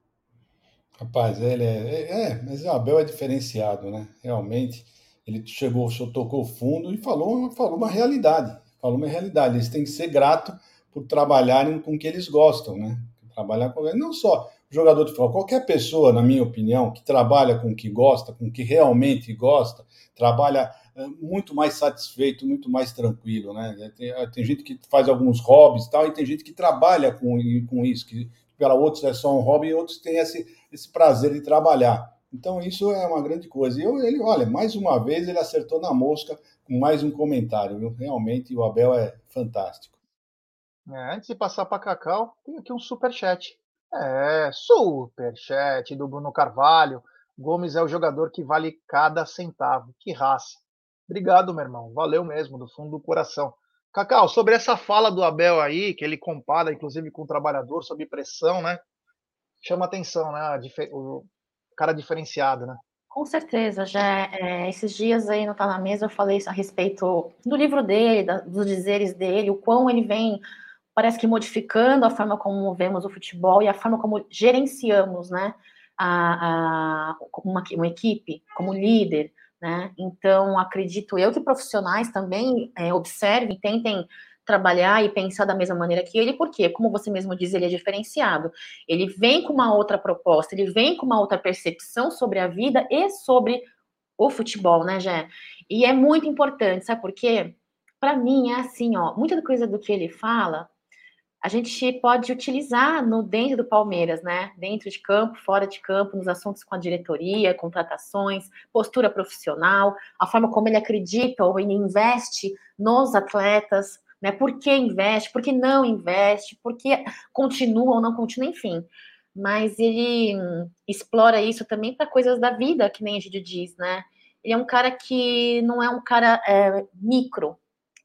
Rapaz, ele é, é, é, mas o Abel é diferenciado, né? Realmente, ele chegou, tocou fundo e falou, falou uma realidade. Falou uma realidade. Eles têm que ser gratos por trabalharem com o que eles gostam, né? Trabalhar com não só jogador de futebol, qualquer pessoa, na minha opinião, que trabalha com o que gosta, com o que realmente gosta, trabalha é, muito mais satisfeito, muito mais tranquilo, né? Tem, tem gente que faz alguns hobbies e tal, e tem gente que trabalha com, com isso, que para outros é só um hobby e outros têm esse, esse prazer de trabalhar. Então, isso é uma grande coisa. E eu, ele, olha, mais uma vez ele acertou na mosca com mais um comentário. Viu? Realmente, o Abel é fantástico. É, antes de passar para Cacau, tem aqui um super chat. É, super chat do Bruno Carvalho. Gomes é o jogador que vale cada centavo. Que raça. Obrigado, meu irmão. Valeu mesmo, do fundo do coração. Cacau, sobre essa fala do Abel aí, que ele compara, inclusive, com o trabalhador sob pressão, né? Chama atenção, né? Cara diferenciado, né? Com certeza, já é, esses dias aí não Tá Na Mesa eu falei a respeito do livro dele, da, dos dizeres dele, o quão ele vem, parece que modificando a forma como vemos o futebol e a forma como gerenciamos, né, a, a uma, uma equipe, como líder, né? Então, acredito eu que profissionais também é, observem, tentem trabalhar e pensar da mesma maneira que ele, porque, como você mesmo diz, ele é diferenciado. Ele vem com uma outra proposta, ele vem com uma outra percepção sobre a vida e sobre o futebol, né, Jé? E é muito importante, sabe por quê? Para mim é assim, ó, muita coisa do que ele fala a gente pode utilizar no dentro do Palmeiras, né? Dentro de campo, fora de campo, nos assuntos com a diretoria, contratações, postura profissional, a forma como ele acredita ou ele investe nos atletas, né? Por que investe, por que não investe, por que continua ou não continua, enfim. Mas ele hum, explora isso também para coisas da vida, que nem a gente diz, né? Ele é um cara que não é um cara é, micro,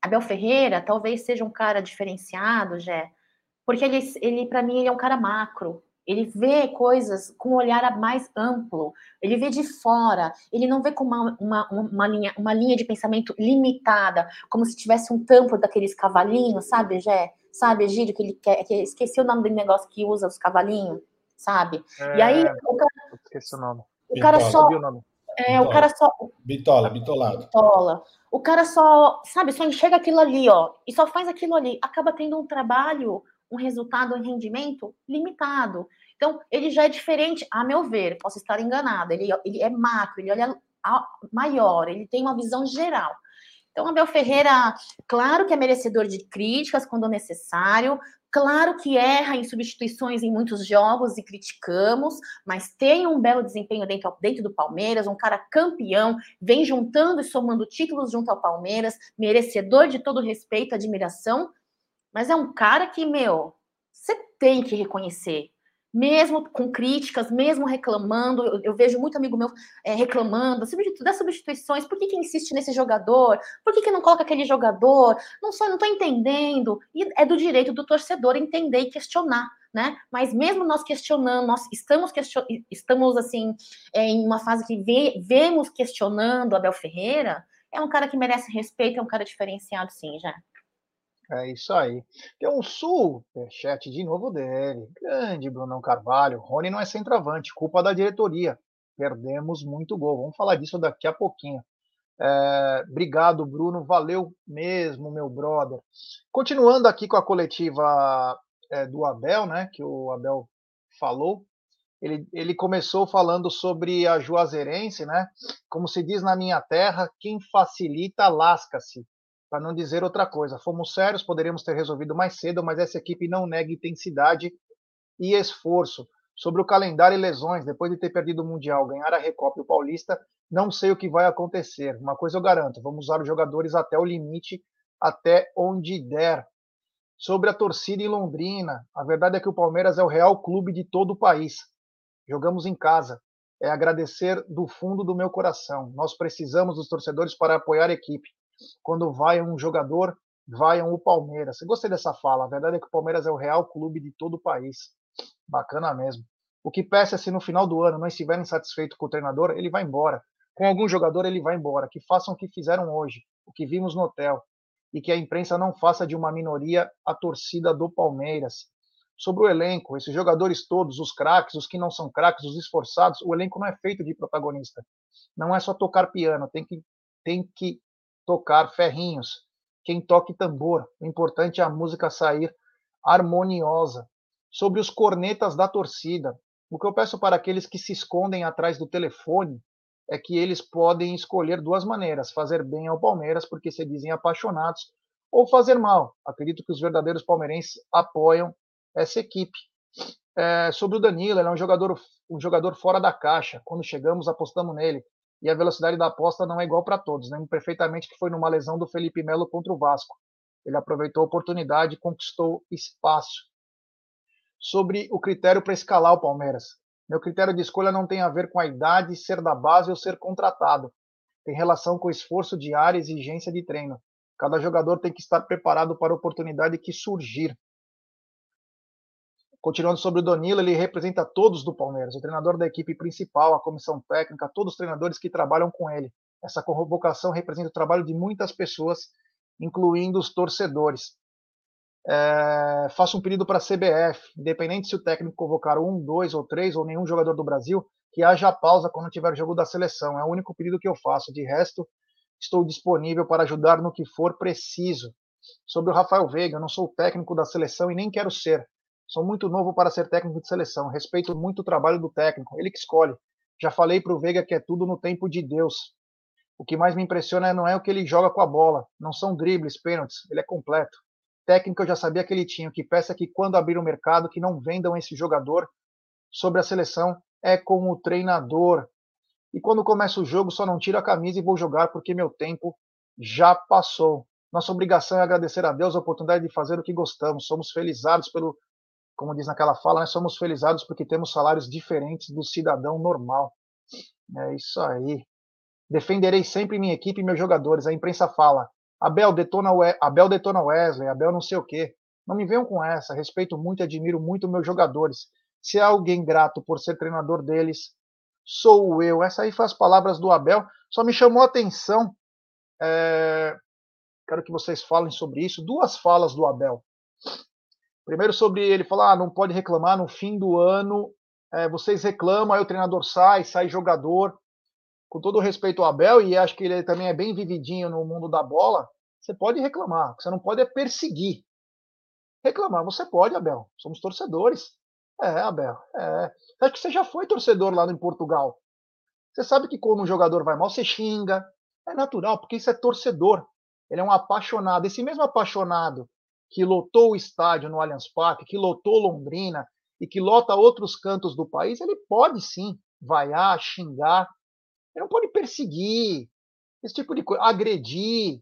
Abel Ferreira talvez seja um cara diferenciado, Jé, porque ele, ele para mim, ele é um cara macro. Ele vê coisas com um olhar mais amplo, ele vê de fora, ele não vê com uma, uma, uma, linha, uma linha de pensamento limitada, como se tivesse um tampo daqueles cavalinhos, sabe, Jé? Sabe, Egídio, que ele quer. Que esqueci o nome do negócio que usa os cavalinhos, sabe? É, e aí o cara. Esqueci o nome. O cara Bitola. só. O nome. É, o cara só. Bitola, bitolado. Bitola. O cara só, sabe, só enxerga aquilo ali, ó, e só faz aquilo ali. Acaba tendo um trabalho, um resultado, um rendimento limitado. Então, ele já é diferente, a meu ver, posso estar enganada. Ele, ele é macro, ele olha maior, ele tem uma visão geral. Então, Abel Ferreira, claro que é merecedor de críticas quando necessário, claro que erra em substituições em muitos jogos e criticamos, mas tem um belo desempenho dentro, dentro do Palmeiras, um cara campeão, vem juntando e somando títulos junto ao Palmeiras, merecedor de todo respeito, admiração, mas é um cara que, meu, você tem que reconhecer. Mesmo com críticas, mesmo reclamando, eu, eu vejo muito amigo meu é, reclamando das substituições, por que, que insiste nesse jogador? Por que, que não coloca aquele jogador? Não sou, não estou entendendo. E é do direito do torcedor entender e questionar, né? Mas mesmo nós questionando, nós estamos, question... estamos assim, é, em uma fase que vemos questionando Abel Ferreira, é um cara que merece respeito, é um cara diferenciado, sim, já. É isso aí. Tem um superchat de novo dele. Grande Brunão Carvalho. Rony não é centroavante, culpa da diretoria. Perdemos muito gol. Vamos falar disso daqui a pouquinho. É, obrigado, Bruno. Valeu mesmo, meu brother. Continuando aqui com a coletiva é, do Abel, né? Que o Abel falou. Ele, ele começou falando sobre a Juazeirense, né? Como se diz na minha terra, quem facilita lasca-se para não dizer outra coisa. Fomos sérios, poderíamos ter resolvido mais cedo, mas essa equipe não nega intensidade e esforço. Sobre o calendário e lesões, depois de ter perdido o Mundial, ganhar a Recopa e o Paulista, não sei o que vai acontecer. Uma coisa eu garanto, vamos usar os jogadores até o limite, até onde der. Sobre a torcida em Londrina, a verdade é que o Palmeiras é o real clube de todo o país. Jogamos em casa. É agradecer do fundo do meu coração. Nós precisamos dos torcedores para apoiar a equipe quando vai um jogador, vai um Palmeiras. Eu gostei dessa fala. A verdade é que o Palmeiras é o real clube de todo o país. Bacana mesmo. O que peça é se no final do ano não estiver insatisfeito com o treinador, ele vai embora. Com algum jogador, ele vai embora. Que façam o que fizeram hoje, o que vimos no hotel. E que a imprensa não faça de uma minoria a torcida do Palmeiras. Sobre o elenco, esses jogadores todos, os craques, os que não são craques, os esforçados, o elenco não é feito de protagonista. Não é só tocar piano, tem que, tem que tocar ferrinhos. Quem toque tambor. O importante é a música sair harmoniosa. Sobre os cornetas da torcida. O que eu peço para aqueles que se escondem atrás do telefone é que eles podem escolher duas maneiras: fazer bem ao Palmeiras, porque se dizem apaixonados, ou fazer mal. Acredito que os verdadeiros palmeirenses apoiam essa equipe. É, sobre o Danilo, ele é um jogador, um jogador fora da caixa. Quando chegamos, apostamos nele e a velocidade da aposta não é igual para todos. Lembro perfeitamente que foi numa lesão do Felipe Melo contra o Vasco. Ele aproveitou a oportunidade e conquistou espaço. Sobre o critério para escalar o Palmeiras. Meu critério de escolha não tem a ver com a idade, ser da base ou ser contratado. Tem relação com o esforço diário e exigência de treino. Cada jogador tem que estar preparado para a oportunidade que surgir. Continuando sobre o Danilo, ele representa todos do Palmeiras, o treinador da equipe principal, a comissão técnica, todos os treinadores que trabalham com ele. Essa convocação representa o trabalho de muitas pessoas, incluindo os torcedores. É, faço um pedido para a CBF, independente se o técnico convocar um, dois ou três, ou nenhum jogador do Brasil, que haja pausa quando tiver jogo da seleção. É o único pedido que eu faço. De resto, estou disponível para ajudar no que for preciso. Sobre o Rafael Veiga, eu não sou técnico da seleção e nem quero ser. Sou muito novo para ser técnico de seleção. Respeito muito o trabalho do técnico, ele que escolhe. Já falei para o Veiga que é tudo no tempo de Deus. O que mais me impressiona não é o que ele joga com a bola, não são dribles, pênaltis, ele é completo. Técnico eu já sabia que ele tinha, o que peça é que quando abrir o mercado, que não vendam esse jogador. Sobre a seleção, é com o treinador. E quando começa o jogo, só não tiro a camisa e vou jogar porque meu tempo já passou. Nossa obrigação é agradecer a Deus a oportunidade de fazer o que gostamos. Somos felizados pelo, como diz naquela fala, nós somos felizados porque temos salários diferentes do cidadão normal. É isso aí. Defenderei sempre minha equipe e meus jogadores. A imprensa fala: Abel detona, Abel detona Wesley, Abel não sei o quê. Não me venham com essa. Respeito muito e admiro muito meus jogadores. Se há alguém grato por ser treinador deles, sou eu. Essa aí foi as palavras do Abel. Só me chamou a atenção. É... Quero que vocês falem sobre isso. Duas falas do Abel. Primeiro sobre ele falar, ah, não pode reclamar no fim do ano. É, vocês reclamam, aí o treinador sai, sai jogador com todo respeito ao Abel, e acho que ele também é bem vividinho no mundo da bola, você pode reclamar. Você não pode é perseguir. Reclamar, você pode, Abel. Somos torcedores. É, Abel. É. Acho que você já foi torcedor lá em Portugal. Você sabe que quando um jogador vai mal, você xinga. É natural, porque isso é torcedor. Ele é um apaixonado. Esse mesmo apaixonado que lotou o estádio no Allianz Parque, que lotou Londrina e que lota outros cantos do país, ele pode sim vaiar, xingar, ele não pode perseguir, esse tipo de coisa, agredir.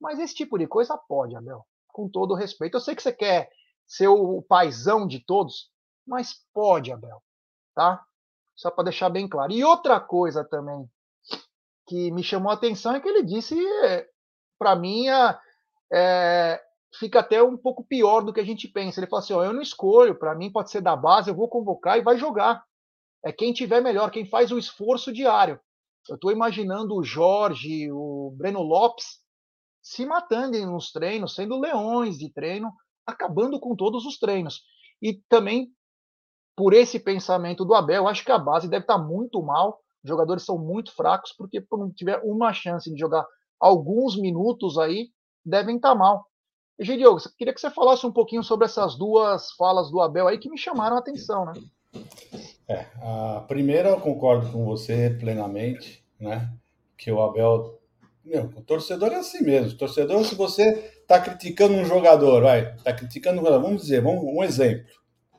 Mas esse tipo de coisa pode, Abel. Com todo respeito. Eu sei que você quer ser o paizão de todos, mas pode, Abel. Tá? Só para deixar bem claro. E outra coisa também que me chamou a atenção é que ele disse, para mim, é, fica até um pouco pior do que a gente pensa. Ele falou assim: ó, eu não escolho, para mim pode ser da base, eu vou convocar e vai jogar. É quem tiver melhor, quem faz o esforço diário. Eu estou imaginando o Jorge, o Breno Lopes se matando nos treinos, sendo leões de treino, acabando com todos os treinos. E também, por esse pensamento do Abel, acho que a base deve estar tá muito mal. Os jogadores são muito fracos, porque por não tiver uma chance de jogar alguns minutos aí, devem estar tá mal. E, Diogo, queria que você falasse um pouquinho sobre essas duas falas do Abel aí que me chamaram a atenção, né? É, a primeira eu concordo com você plenamente, né? Que o Abel. Meu, o torcedor é assim mesmo. O torcedor, se você está criticando um jogador, vai, está criticando vamos dizer, vamos, um exemplo.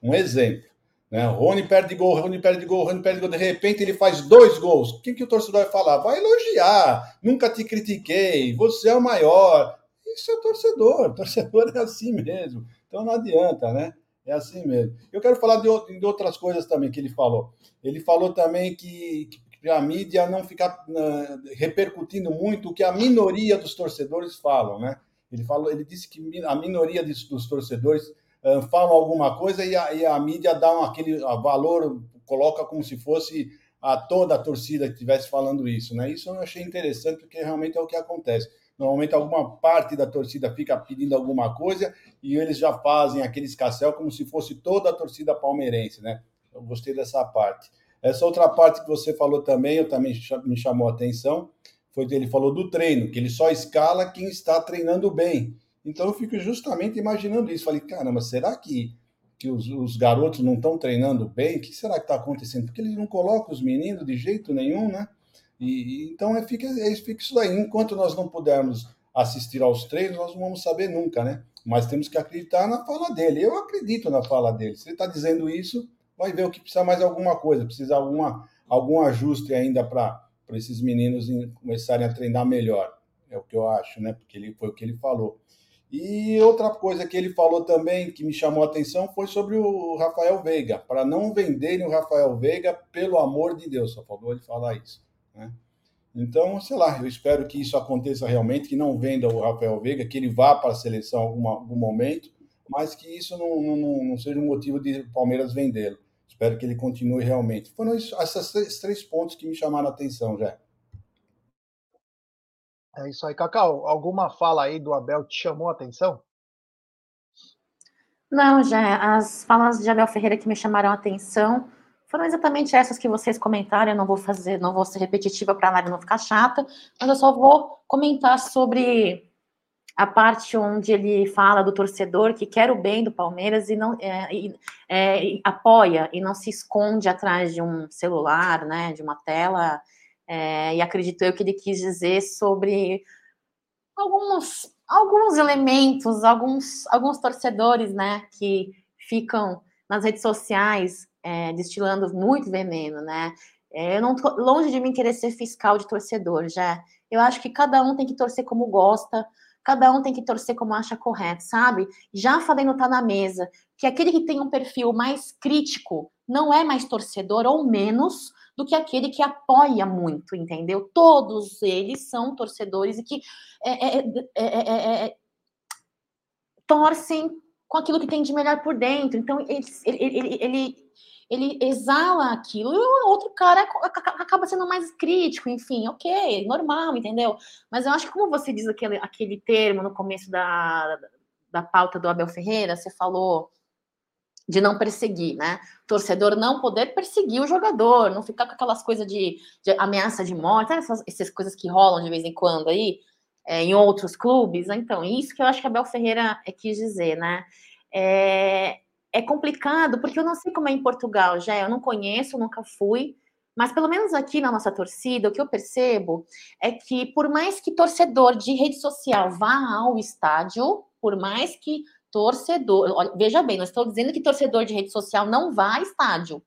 Um exemplo. Né? O Rony perde gol, Rony perde gol, Rony perde gol, de repente ele faz dois gols. O que, que o torcedor vai falar? Vai elogiar, nunca te critiquei, você é o maior. Isso é torcedor, <laughs> torcedor é assim mesmo. Então não adianta, né? É assim mesmo. Eu quero falar de, de outras coisas também que ele falou. Ele falou também que, que a mídia não ficar uh, repercutindo muito o que a minoria dos torcedores falam, né? Ele falou, ele disse que a minoria dos torcedores uh, falam alguma coisa e a, e a mídia dá um, aquele valor, coloca como se fosse a toda a torcida que estivesse falando isso, né? Isso eu achei interessante porque realmente é o que acontece. Normalmente alguma parte da torcida fica pedindo alguma coisa e eles já fazem aquele escassel como se fosse toda a torcida palmeirense, né? Eu gostei dessa parte. Essa outra parte que você falou também, eu também me chamou a atenção, foi que ele falou do treino, que ele só escala quem está treinando bem. Então eu fico justamente imaginando isso. Falei, caramba, será que, que os, os garotos não estão treinando bem? O que será que está acontecendo? Porque eles não colocam os meninos de jeito nenhum, né? E, então é, fica, é, fica isso aí. Enquanto nós não pudermos assistir aos treinos, nós não vamos saber nunca, né? Mas temos que acreditar na fala dele. Eu acredito na fala dele. Se ele está dizendo isso, vai ver o que precisa mais alguma coisa, precisa alguma, algum ajuste ainda para esses meninos começarem a treinar melhor. É o que eu acho, né? Porque ele foi o que ele falou. E outra coisa que ele falou também que me chamou a atenção foi sobre o Rafael Veiga, para não venderem o Rafael Veiga, pelo amor de Deus, só faltou ele falar isso. Né? Então, sei lá, eu espero que isso aconteça realmente, que não venda o Rafael Veiga, que ele vá para a seleção em algum, algum momento, mas que isso não, não, não seja um motivo de Palmeiras vendê-lo. Espero que ele continue realmente. Foram esses três, três pontos que me chamaram a atenção já. É isso aí, Cacau. Alguma fala aí do Abel te chamou a atenção? Não, já. As falas de Abel Ferreira que me chamaram a atenção foram exatamente essas que vocês comentaram. Eu não vou fazer, não vou ser repetitiva para a live não ficar chata, mas eu só vou comentar sobre a parte onde ele fala do torcedor que quer o bem do Palmeiras e não é, e, é, e apoia e não se esconde atrás de um celular, né, de uma tela. É, e acredito eu que ele quis dizer sobre alguns alguns elementos, alguns alguns torcedores, né, que ficam nas redes sociais é, destilando muito veneno, né? É, eu não tô, longe de mim querer ser fiscal de torcedor, já. Eu acho que cada um tem que torcer como gosta, cada um tem que torcer como acha correto, sabe? Já falei no Tá na Mesa, que aquele que tem um perfil mais crítico não é mais torcedor ou menos do que aquele que apoia muito, entendeu? Todos eles são torcedores e que é, é, é, torcem com aquilo que tem de melhor por dentro. Então, ele, ele, ele, ele exala aquilo e o outro cara acaba sendo mais crítico, enfim, ok, normal, entendeu? Mas eu acho que como você diz aquele, aquele termo no começo da, da pauta do Abel Ferreira, você falou de não perseguir, né? Torcedor não poder perseguir o jogador, não ficar com aquelas coisas de, de ameaça de morte, essas, essas, coisas que rolam de vez em quando aí, é, em outros clubes. Então, isso que eu acho que a Bel Ferreira é, quis dizer, né? É, é complicado, porque eu não sei como é em Portugal, já eu não conheço, nunca fui, mas pelo menos aqui na nossa torcida, o que eu percebo é que por mais que torcedor de rede social vá ao estádio, por mais que torcedor. Veja bem, não estou dizendo que torcedor de rede social não vá a estádio.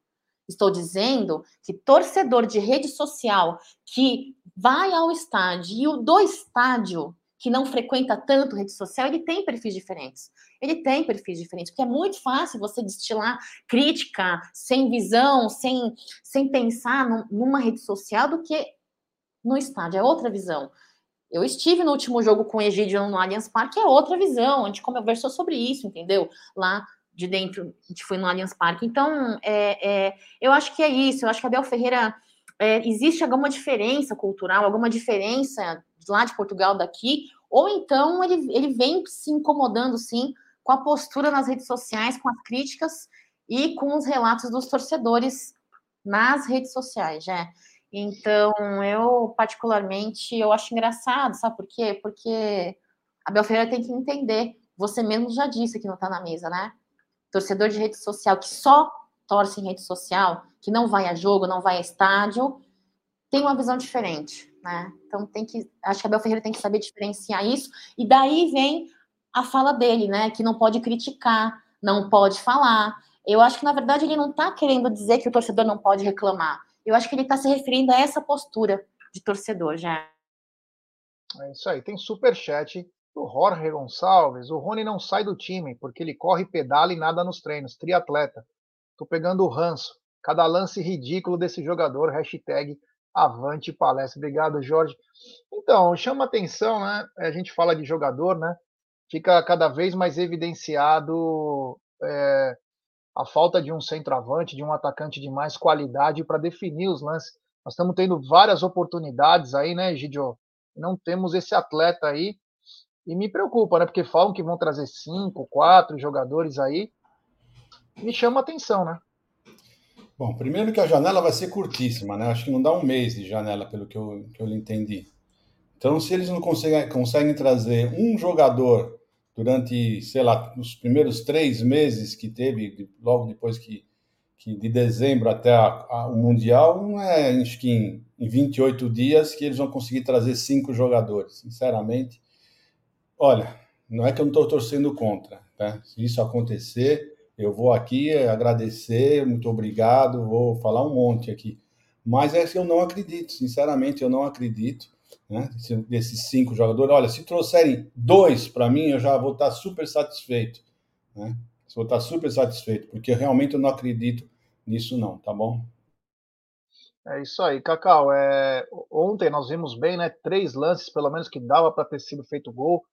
Estou dizendo que torcedor de rede social que vai ao estádio e o do estádio que não frequenta tanto rede social, ele tem perfis diferentes. Ele tem perfis diferentes, porque é muito fácil você destilar crítica sem visão, sem, sem pensar numa rede social do que no estádio. É outra visão. Eu estive no último jogo com o Egídio no Allianz Parque, é outra visão, a gente conversou sobre isso, entendeu? Lá de dentro, a gente foi no Allianz Parque. Então, é, é, eu acho que é isso, eu acho que a Abel Ferreira, é, existe alguma diferença cultural, alguma diferença lá de Portugal daqui, ou então ele, ele vem se incomodando, sim, com a postura nas redes sociais, com as críticas e com os relatos dos torcedores nas redes sociais, já. Então, eu, particularmente, eu acho engraçado, sabe por quê? Porque a Bel tem que entender, você mesmo já disse que não está na mesa, né? Torcedor de rede social que só torce em rede social, que não vai a jogo, não vai a estádio, tem uma visão diferente, né? Então tem que, acho que a Bel Ferreira tem que saber diferenciar isso, e daí vem a fala dele, né? Que não pode criticar, não pode falar. Eu acho que, na verdade, ele não está querendo dizer que o torcedor não pode reclamar. Eu acho que ele está se referindo a essa postura de torcedor, já. É isso aí. Tem super chat do Jorge Gonçalves. O Rony não sai do time porque ele corre, pedala e nada nos treinos. Triatleta. Tô pegando o ranço. Cada lance ridículo desse jogador. Hashtag avante palestra. Obrigado, Jorge. Então, chama atenção, né? A gente fala de jogador, né? Fica cada vez mais evidenciado é, a falta de um centroavante, de um atacante de mais qualidade para definir os lances. Nós estamos tendo várias oportunidades aí, né, Gidio? Não temos esse atleta aí. E me preocupa, né? Porque falam que vão trazer cinco, quatro jogadores aí. Me chama a atenção, né? Bom, primeiro que a janela vai ser curtíssima, né? Acho que não dá um mês de janela, pelo que eu, que eu entendi. Então, se eles não conseguem, conseguem trazer um jogador durante, sei lá, os primeiros três meses que teve, logo depois que, que de dezembro até a, a, o Mundial, não é acho que em, em 28 dias que eles vão conseguir trazer cinco jogadores. Sinceramente, olha, não é que eu não estou torcendo contra. Tá? Se isso acontecer, eu vou aqui agradecer, muito obrigado, vou falar um monte aqui. Mas é que eu não acredito, sinceramente, eu não acredito né? desses cinco jogadores. Olha, se trouxerem dois para mim, eu já vou estar super satisfeito. Né? Vou estar super satisfeito, porque realmente eu não acredito nisso, não, tá bom? É isso aí, Cacau. É... Ontem nós vimos bem, né? Três lances, pelo menos, que dava para ter sido feito gol.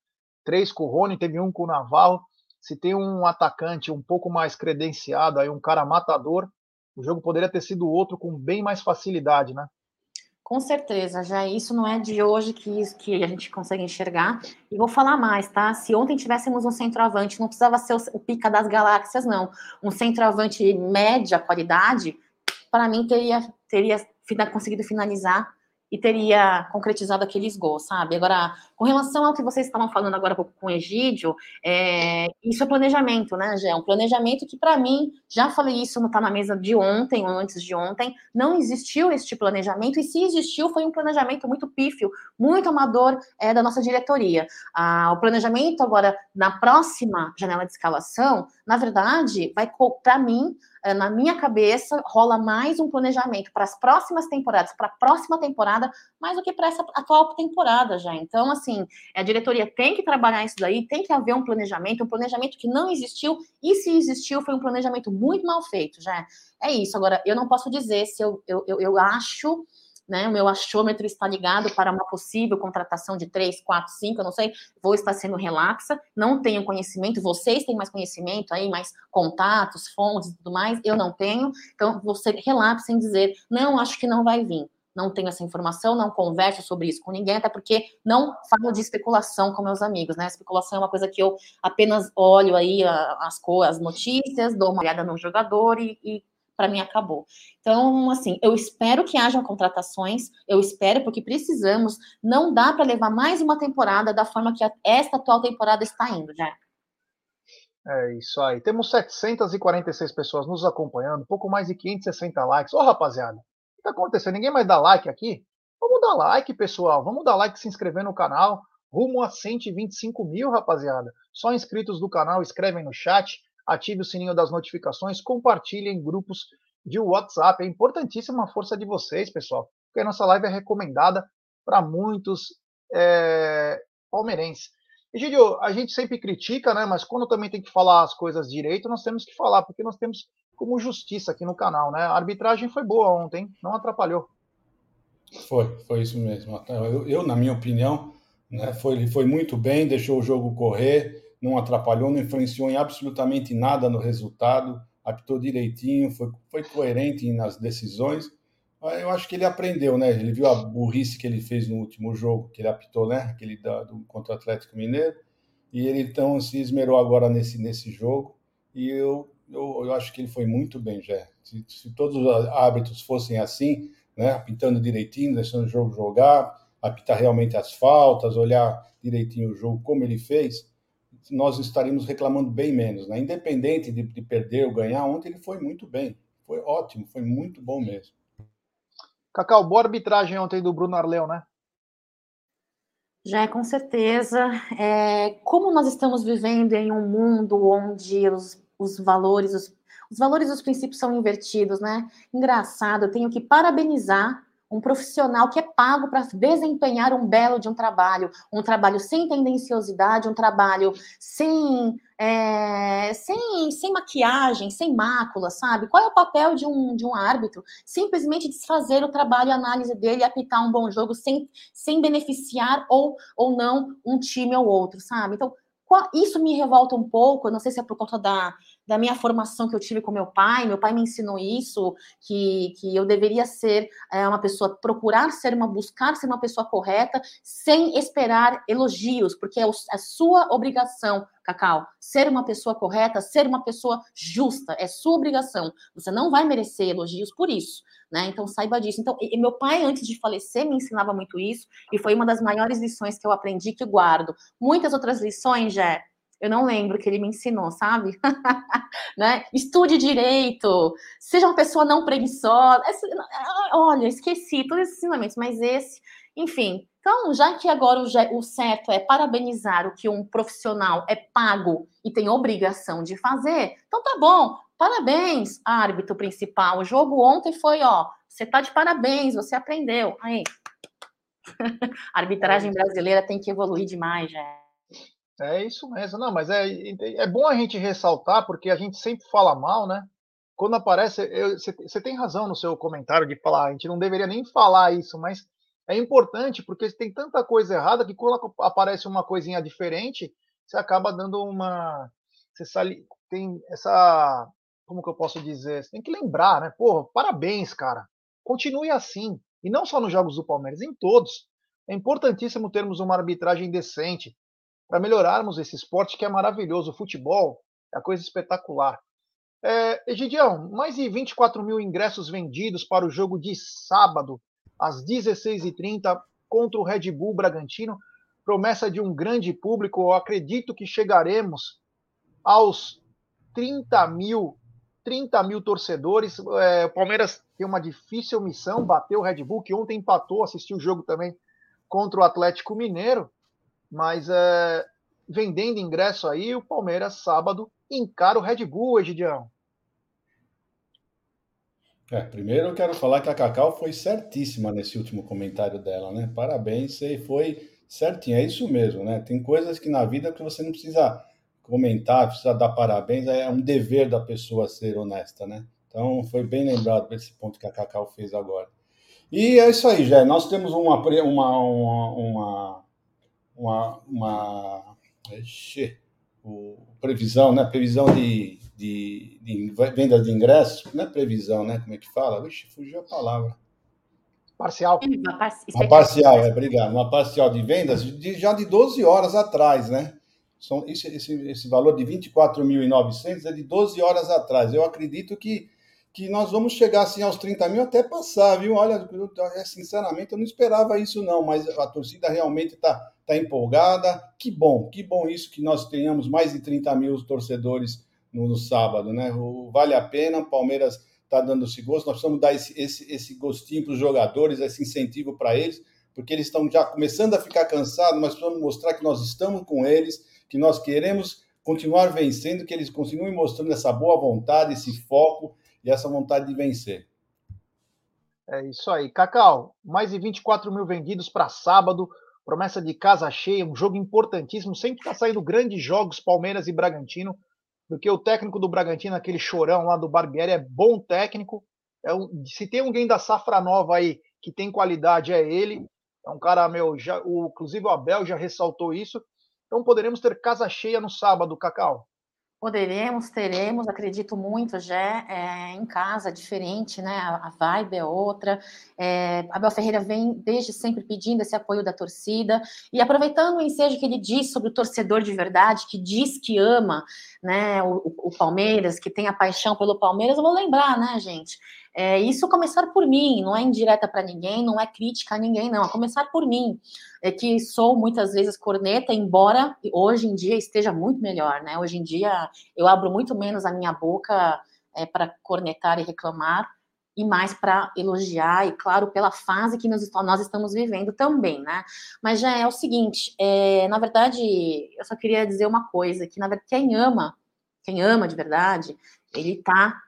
Três com o Rony, teve um com o Navarro. Se tem um atacante um pouco mais credenciado, aí um cara matador, o jogo poderia ter sido outro com bem mais facilidade, né? Com certeza, já isso não é de hoje que, que a gente consegue enxergar. E vou falar mais, tá? Se ontem tivéssemos um centroavante, não precisava ser o, o pica das galáxias, não. Um centroavante média qualidade, para mim teria, teria conseguido finalizar e teria concretizado aqueles gols, sabe? Agora, com relação ao que vocês estavam falando agora com o Egídio, é, isso é planejamento, né, Gé? Um planejamento que, para mim, já falei isso no Tá na Mesa de ontem ou antes de ontem, não existiu este planejamento, e se existiu, foi um planejamento muito pífio, muito amador é, da nossa diretoria. Ah, o planejamento agora, na próxima janela de escalação, na verdade, vai, para mim, na minha cabeça, rola mais um planejamento para as próximas temporadas, para a próxima temporada, temporada, mais do que para essa atual temporada já. Então, assim, a diretoria tem que trabalhar isso daí, tem que haver um planejamento, um planejamento que não existiu, e se existiu, foi um planejamento muito mal feito, já. É isso. Agora, eu não posso dizer se eu, eu, eu, eu acho né? O meu achômetro está ligado para uma possível contratação de três, quatro, cinco, eu não sei, vou estar sendo relaxa, não tenho conhecimento, vocês têm mais conhecimento aí, mais contatos, fontes e tudo mais, eu não tenho, então você relapse em dizer, não, acho que não vai vir. Não tenho essa informação, não converso sobre isso com ninguém, até porque não falo de especulação com meus amigos, né? Especulação é uma coisa que eu apenas olho aí as, as notícias, dou uma olhada no jogador e, e para mim acabou. Então, assim, eu espero que hajam contratações, eu espero, porque precisamos, não dá para levar mais uma temporada da forma que a, esta atual temporada está indo, já. É isso aí. Temos 746 pessoas nos acompanhando, pouco mais de 560 likes. Ô, rapaziada, o que está acontecendo? Ninguém mais dá like aqui? Vamos dar like, pessoal. Vamos dar like, se inscrever no canal. Rumo a 125 mil, rapaziada. Só inscritos do canal, escrevem no chat ative o sininho das notificações, compartilhe em grupos de WhatsApp. É importantíssima a força de vocês, pessoal, porque a nossa live é recomendada para muitos é, palmeirenses. E, Gidio, a gente sempre critica, né? Mas quando também tem que falar as coisas direito, nós temos que falar, porque nós temos como justiça aqui no canal, né? A arbitragem foi boa ontem, não atrapalhou. Foi, foi isso mesmo. Eu, eu na minha opinião, né, foi, foi muito bem, deixou o jogo correr, não atrapalhou, não influenciou em absolutamente nada no resultado, apitou direitinho, foi, foi coerente nas decisões. Eu acho que ele aprendeu, né? Ele viu a burrice que ele fez no último jogo, que ele apitou, né? Aquele da, do, contra o Atlético Mineiro. E ele então se esmerou agora nesse, nesse jogo. E eu, eu, eu acho que ele foi muito bem, já. Se, se todos os árbitros fossem assim, né? Apitando direitinho, deixando o jogo jogar, apitar realmente as faltas, olhar direitinho o jogo como ele fez, nós estaríamos reclamando bem menos. Né? Independente de, de perder ou ganhar, ontem ele foi muito bem. Foi ótimo, foi muito bom mesmo. Cacau, boa arbitragem ontem do Bruno Arleu, né? Já é com certeza. É, como nós estamos vivendo em um mundo onde os, os valores, os, os valores e os princípios são invertidos, né? Engraçado, eu tenho que parabenizar um profissional que é pago para desempenhar um belo de um trabalho, um trabalho sem tendenciosidade, um trabalho sem, é, sem, sem maquiagem, sem mácula, sabe? Qual é o papel de um, de um árbitro? Simplesmente desfazer o trabalho e análise dele apitar um bom jogo sem, sem beneficiar ou, ou não um time ou outro, sabe? Então, isso me revolta um pouco, não sei se é por conta da, da minha formação que eu tive com meu pai, meu pai me ensinou isso, que, que eu deveria ser é, uma pessoa, procurar ser uma, buscar ser uma pessoa correta, sem esperar elogios, porque é a sua obrigação, Cacau, ser uma pessoa correta, ser uma pessoa justa, é sua obrigação. Você não vai merecer elogios por isso, né? Então saiba disso. Então, e, meu pai, antes de falecer, me ensinava muito isso, e foi uma das maiores lições que eu aprendi que guardo. Muitas outras lições, já eu não lembro que ele me ensinou, sabe? <laughs> né? Estude direito, seja uma pessoa não preguiçosa. Olha, esqueci todos esses ensinamentos, mas esse, enfim. Então, já que agora o, o certo é parabenizar o que um profissional é pago e tem obrigação de fazer, então tá bom. Parabéns, árbitro principal. O jogo ontem foi, ó, você tá de parabéns, você aprendeu. Aí. A <laughs> arbitragem brasileira tem que evoluir demais, já. É isso mesmo, não, mas é, é bom a gente ressaltar, porque a gente sempre fala mal, né? Quando aparece, você tem razão no seu comentário de falar, a gente não deveria nem falar isso, mas é importante porque tem tanta coisa errada que quando aparece uma coisinha diferente, você acaba dando uma. Você tem essa. Como que eu posso dizer? Você tem que lembrar, né? Porra, parabéns, cara. Continue assim. E não só nos jogos do Palmeiras, em todos. É importantíssimo termos uma arbitragem decente para melhorarmos esse esporte que é maravilhoso. O futebol é a coisa espetacular. É, Egidião, mais de 24 mil ingressos vendidos para o jogo de sábado, às 16h30, contra o Red Bull Bragantino. Promessa de um grande público. Eu acredito que chegaremos aos 30 mil, 30 mil torcedores. É, o Palmeiras tem uma difícil missão, bateu o Red Bull, que ontem empatou, assistiu o jogo também contra o Atlético Mineiro. Mas é, vendendo ingresso aí, o Palmeiras sábado encara o Red Bull, Egidião. É, primeiro eu quero falar que a Cacau foi certíssima nesse último comentário dela, né? Parabéns, você foi certinho, é isso mesmo, né? Tem coisas que na vida que você não precisa comentar, precisa dar parabéns, é um dever da pessoa ser honesta, né? Então foi bem lembrado esse ponto que a Cacau fez agora. E é isso aí, já. Nós temos uma uma uma uma, uma, o, previsão, né? Previsão de, de, de venda de ingressos, não é previsão, né? Como é que fala? Vixe, fugiu a palavra. Parcial. Uma parcial, é, obrigado. Uma parcial de vendas de, já de 12 horas atrás, né? São, esse, esse, esse valor de 24.900 é de 12 horas atrás. Eu acredito que que nós vamos chegar assim aos 30 mil até passar, viu? Olha, sinceramente eu não esperava isso não, mas a torcida realmente está tá empolgada. Que bom, que bom isso que nós tenhamos mais de 30 mil torcedores no, no sábado, né? O, vale a pena, o Palmeiras está dando esse gosto, nós precisamos dar esse, esse, esse gostinho para os jogadores, esse incentivo para eles, porque eles estão já começando a ficar cansados, mas precisamos mostrar que nós estamos com eles, que nós queremos continuar vencendo, que eles continuem mostrando essa boa vontade, esse foco, e essa vontade de vencer. É isso aí. Cacau, mais de 24 mil vendidos para sábado, promessa de casa cheia, um jogo importantíssimo. Sempre está saindo grandes jogos, Palmeiras e Bragantino, porque o técnico do Bragantino, aquele chorão lá do Barbieri, é bom técnico. É um, se tem alguém da safra nova aí que tem qualidade, é ele. É um cara, meu, já, o, inclusive o Abel já ressaltou isso. Então poderemos ter casa cheia no sábado, Cacau. Poderemos, teremos, acredito muito, já é, em casa, diferente, né? A, vibe é outra. É, Abel Ferreira vem desde sempre pedindo esse apoio da torcida e aproveitando o ensejo que ele diz sobre o torcedor de verdade, que diz que ama, né? O, o Palmeiras, que tem a paixão pelo Palmeiras, eu vou lembrar, né, gente? É, isso começar por mim, não é indireta para ninguém, não é crítica a ninguém, não. A começar por mim, é que sou muitas vezes corneta, embora hoje em dia esteja muito melhor, né? Hoje em dia eu abro muito menos a minha boca é, para cornetar e reclamar, e mais para elogiar, e claro, pela fase que nós, nós, estamos vivendo também, né? Mas já é o seguinte, é, na verdade, eu só queria dizer uma coisa, que na verdade quem ama, quem ama de verdade, ele tá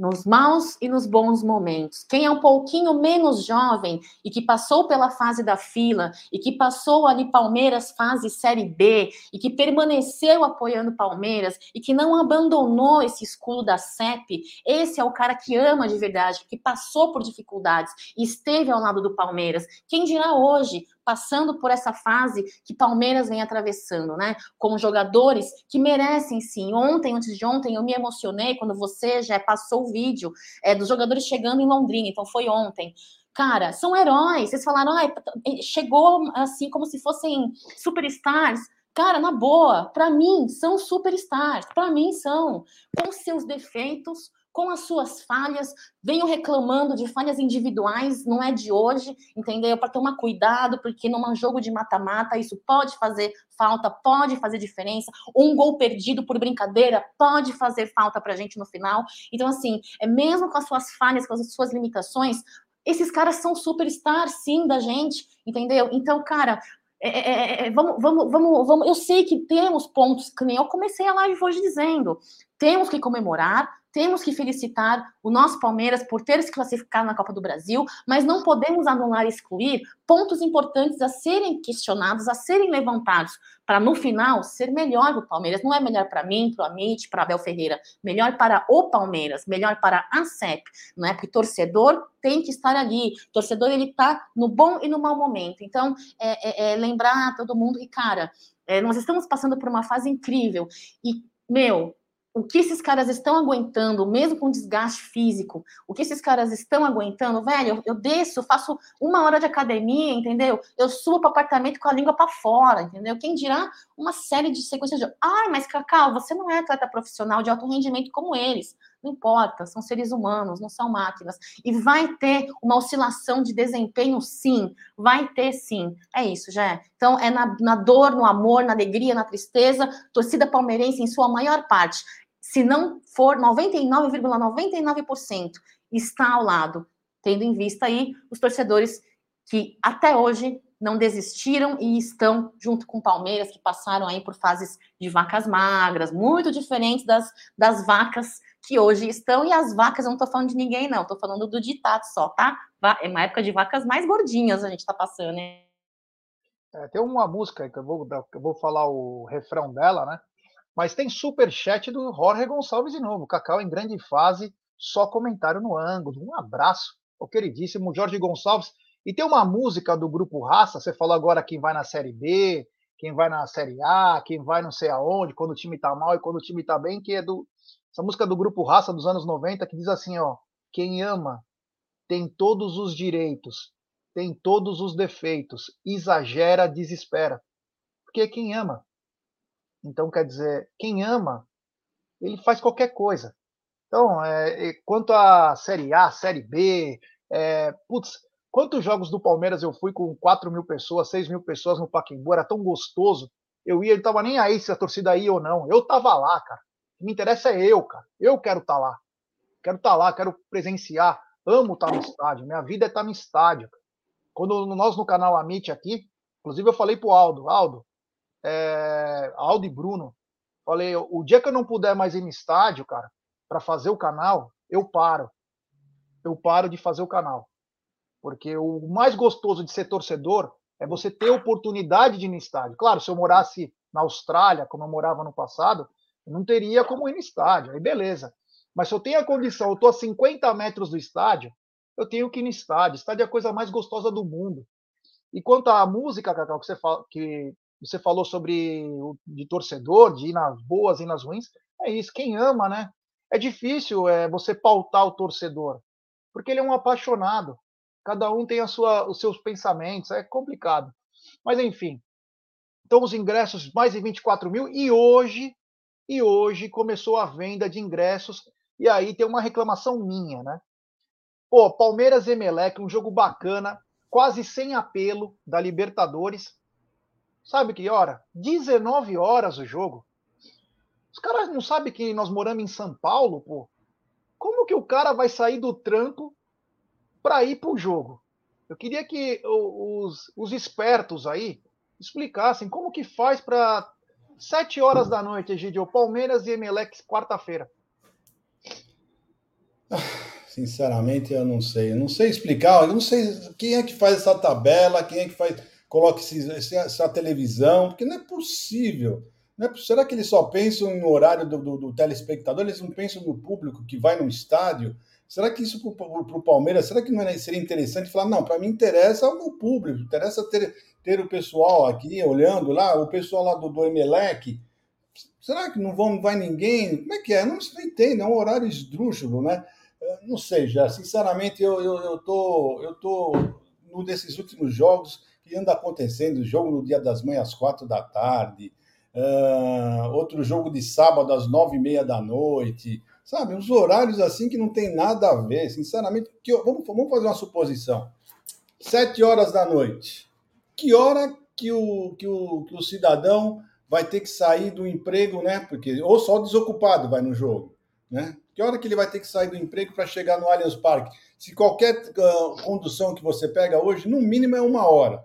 nos maus e nos bons momentos. Quem é um pouquinho menos jovem e que passou pela fase da fila e que passou ali Palmeiras fase Série B e que permaneceu apoiando Palmeiras e que não abandonou esse escudo da CEP, esse é o cara que ama de verdade, que passou por dificuldades e esteve ao lado do Palmeiras. Quem dirá hoje passando por essa fase que Palmeiras vem atravessando, né? Com jogadores que merecem sim. Ontem, antes de ontem, eu me emocionei quando você já passou o vídeo é, dos jogadores chegando em Londrina, então foi ontem. Cara, são heróis. Vocês falaram, ah, chegou assim como se fossem superstars. Cara, na boa, para mim são superstars, para mim são, com seus defeitos, com as suas falhas, venho reclamando de falhas individuais, não é de hoje, entendeu? Para tomar cuidado, porque num jogo de mata-mata isso pode fazer falta, pode fazer diferença. Um gol perdido por brincadeira pode fazer falta para a gente no final. Então, assim, é mesmo com as suas falhas, com as suas limitações, esses caras são superstars, sim, da gente, entendeu? Então, cara, é, é, é, é vamos, vamos, vamos, vamos. Eu sei que temos pontos, que nem eu comecei a live hoje dizendo, temos que comemorar, temos que felicitar o nosso Palmeiras por ter se classificado na Copa do Brasil, mas não podemos anular e excluir pontos importantes a serem questionados, a serem levantados, para no final ser melhor o Palmeiras. Não é melhor para mim, para o Amit, para Abel Ferreira, melhor para o Palmeiras, melhor para a CEP, não é? Porque torcedor tem que estar ali, torcedor ele está no bom e no mau momento. Então, é, é, é lembrar todo mundo que, cara, é, nós estamos passando por uma fase incrível e, meu, o que esses caras estão aguentando, mesmo com desgaste físico, o que esses caras estão aguentando, velho, eu, desço, faço uma hora de academia, entendeu? Eu subo para o apartamento com a língua para fora, entendeu? Quem dirá uma série de sequências de. Ai, mas Cacau, você não é atleta profissional de alto rendimento como eles. Não importa, são seres humanos, não são máquinas. E vai ter uma oscilação de desempenho, sim. Vai ter, sim. É isso, já. Então, é na, na dor, no amor, na alegria, na tristeza. Torcida palmeirense, em sua maior parte, se não for 99,99%, ,99%, está ao lado, tendo em vista aí os torcedores que até hoje não desistiram e estão junto com Palmeiras, que passaram aí por fases de vacas magras, muito diferentes das, das vacas que hoje estão, e as vacas, eu não estou falando de ninguém, não, estou falando do ditado só, tá? É uma época de vacas mais gordinhas a gente está passando, né? É, tem uma música que eu vou, que eu vou falar o refrão dela, né? Mas tem super chat do Jorge Gonçalves de novo. Cacau em grande fase, só comentário no ângulo. Um abraço ao queridíssimo Jorge Gonçalves. E tem uma música do grupo Raça, você falou agora quem vai na Série B, quem vai na Série A, quem vai não sei aonde, quando o time tá mal e quando o time tá bem, que é do essa música do grupo Raça dos anos 90 que diz assim, ó: quem ama tem todos os direitos, tem todos os defeitos, exagera, desespera. Porque é quem ama. Então, quer dizer, quem ama, ele faz qualquer coisa. Então, é, quanto à Série A, Série B, é, putz, quantos jogos do Palmeiras eu fui com 4 mil pessoas, 6 mil pessoas no Pacaembu, era tão gostoso. Eu ia, ele tava nem aí se a torcida ia ou não. Eu tava lá, cara. Que me interessa é eu, cara. Eu quero estar tá lá. Quero estar tá lá, quero presenciar. Amo estar tá no estádio. Minha vida é estar no estádio. Quando nós no canal Amit aqui, inclusive eu falei pro Aldo, Aldo, é, Aldo e Bruno, falei, o dia que eu não puder mais ir no estádio, cara, para fazer o canal, eu paro. Eu paro de fazer o canal. Porque o mais gostoso de ser torcedor é você ter oportunidade de ir no estádio. Claro, se eu morasse na Austrália, como eu morava no passado, não teria como ir no estádio, aí beleza. Mas se eu tenho a condição, eu estou a 50 metros do estádio, eu tenho que ir no estádio. Estádio é a coisa mais gostosa do mundo. E quanto à música, Cacau, que você, fala, que você falou sobre de torcedor, de ir nas boas e nas ruins, é isso. Quem ama, né? É difícil é, você pautar o torcedor, porque ele é um apaixonado. Cada um tem a sua, os seus pensamentos, é complicado. Mas enfim. Então os ingressos mais de 24 mil e hoje e hoje começou a venda de ingressos e aí tem uma reclamação minha, né? Pô, Palmeiras e Emelec, um jogo bacana, quase sem apelo da Libertadores. Sabe que hora? 19 horas o jogo. Os caras não sabem que nós moramos em São Paulo, pô. Como que o cara vai sair do trampo para ir pro jogo? Eu queria que os, os espertos aí explicassem como que faz para 7 horas da noite, Egidio, Palmeiras e Emelec quarta-feira. Sinceramente, eu não sei. Eu não sei explicar. Eu não sei quem é que faz essa tabela, quem é que faz, coloca essa televisão, porque não é possível. Não é, será que eles só pensam no horário do, do, do, telespectador? Eles não pensam no público que vai no estádio? Será que isso para o Palmeiras, será que não é, seria interessante falar, não, para mim interessa o público, interessa ter, ter o pessoal aqui olhando lá, o pessoal lá do, do Emelec, será que não, vão, vai ninguém? Como é que é? Não, não entendo, é um horário esdrúxulo, né? não sei, já, sinceramente, eu, eu, eu tô, eu tô num desses últimos jogos que anda acontecendo, jogo no dia das mães às quatro da tarde, uh, outro jogo de sábado às nove e meia da noite, sabe, uns horários assim que não tem nada a ver, sinceramente, que eu, vamos, vamos fazer uma suposição, sete horas da noite, que hora que o, que o, que o cidadão vai ter que sair do emprego, né, porque, ou só desocupado vai no jogo, né, que hora que ele vai ter que sair do emprego para chegar no Allianz Parque? Se qualquer uh, condução que você pega hoje, no mínimo é uma hora.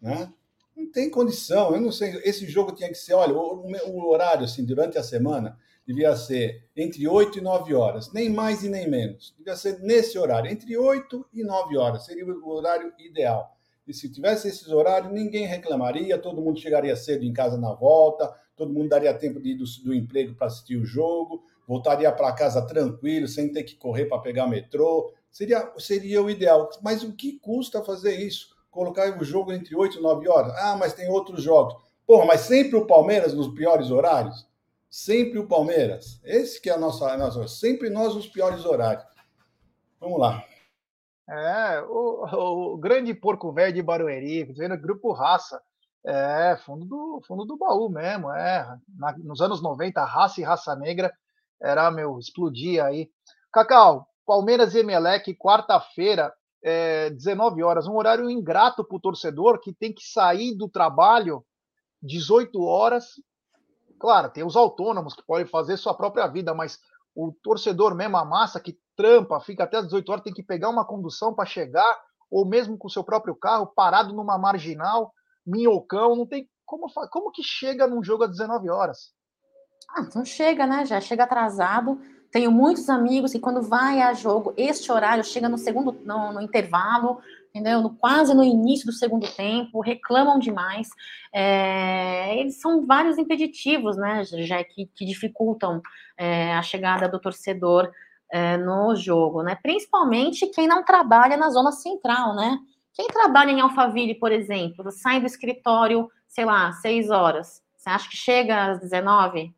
Né? Não tem condição. Eu não sei. Esse jogo tinha que ser, olha, o, o horário, assim, durante a semana, devia ser entre 8 e 9 horas, nem mais e nem menos. Devia ser nesse horário, entre 8 e 9 horas, seria o horário ideal. E se tivesse esses horários, ninguém reclamaria, todo mundo chegaria cedo em casa na volta, todo mundo daria tempo de ir do, do emprego para assistir o jogo, voltaria para casa tranquilo, sem ter que correr para pegar metrô. Seria, seria o ideal. Mas o que custa fazer isso? Colocar o jogo entre 8 e 9 horas? Ah, mas tem outros jogos. Porra, mas sempre o Palmeiras nos piores horários? Sempre o Palmeiras. Esse que é a nossa, a nossa sempre nós nos piores horários. Vamos lá. É, o, o grande porco velho de Barueri, vendo grupo raça. É, fundo do, fundo do baú mesmo, é. Na, nos anos 90, raça e raça negra era, meu, explodia aí. Cacau, Palmeiras e Emelec, quarta-feira, é, 19 horas, um horário ingrato para o torcedor que tem que sair do trabalho 18 horas. Claro, tem os autônomos que podem fazer sua própria vida, mas o torcedor mesmo, a massa que trampa, fica até as 18 horas, tem que pegar uma condução para chegar, ou mesmo com o seu próprio carro, parado numa marginal, minhocão, não tem como, como que chega num jogo às 19 horas? Ah, então chega, né? Já chega atrasado. tenho muitos amigos que quando vai a jogo, este horário chega no segundo, no, no intervalo, entendeu? No, quase no início do segundo tempo, reclamam demais. É, eles são vários impeditivos, né, já que, que dificultam é, a chegada do torcedor é, no jogo, né? Principalmente quem não trabalha na zona central, né? Quem trabalha em Alphaville, por exemplo, sai do escritório, sei lá, seis horas. Você acha que chega às 19?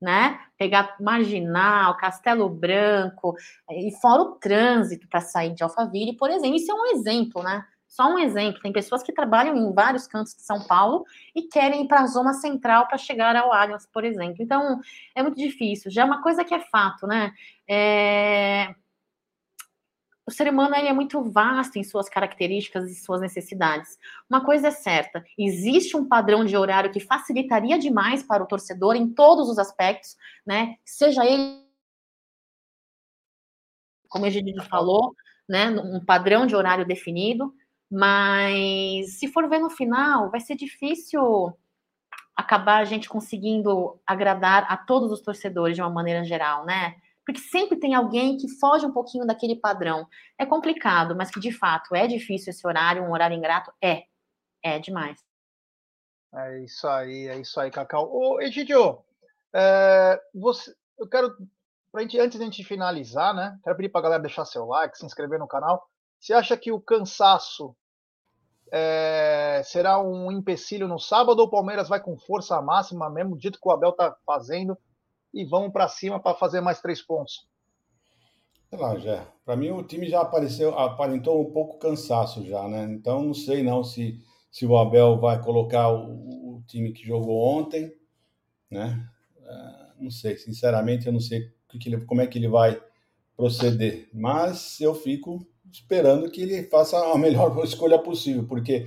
Né? Pegar Marginal, Castelo Branco, e fora o trânsito para sair de Alphaville, por exemplo. Isso é um exemplo, né? Só um exemplo. Tem pessoas que trabalham em vários cantos de São Paulo e querem ir para a zona central para chegar ao Allianz, por exemplo. Então, é muito difícil. Já é uma coisa que é fato, né? É... O ser humano ele é muito vasto em suas características e suas necessidades. Uma coisa é certa: existe um padrão de horário que facilitaria demais para o torcedor em todos os aspectos, né? Seja ele, como a gente falou, né, um padrão de horário definido, mas se for ver no final, vai ser difícil acabar a gente conseguindo agradar a todos os torcedores de uma maneira geral, né? Porque sempre tem alguém que foge um pouquinho daquele padrão. É complicado, mas que de fato é difícil esse horário, um horário ingrato, é. É demais. É isso aí, é isso aí, Cacau. Ô, Egidio, é, você, eu quero, pra gente, antes de a gente finalizar, né? Quero pedir pra galera deixar seu like, se inscrever no canal. Você acha que o cansaço é, será um empecilho no sábado ou o Palmeiras vai com força máxima, mesmo dito que o Abel está fazendo, e vamos para cima para fazer mais três pontos? Sei lá, já. Para mim o time já apareceu, aparentou um pouco cansaço já, né? Então não sei não se, se o Abel vai colocar o, o time que jogou ontem, né? Uh, não sei, sinceramente eu não sei como é que ele vai proceder, mas eu fico esperando que ele faça a melhor <laughs> escolha possível, porque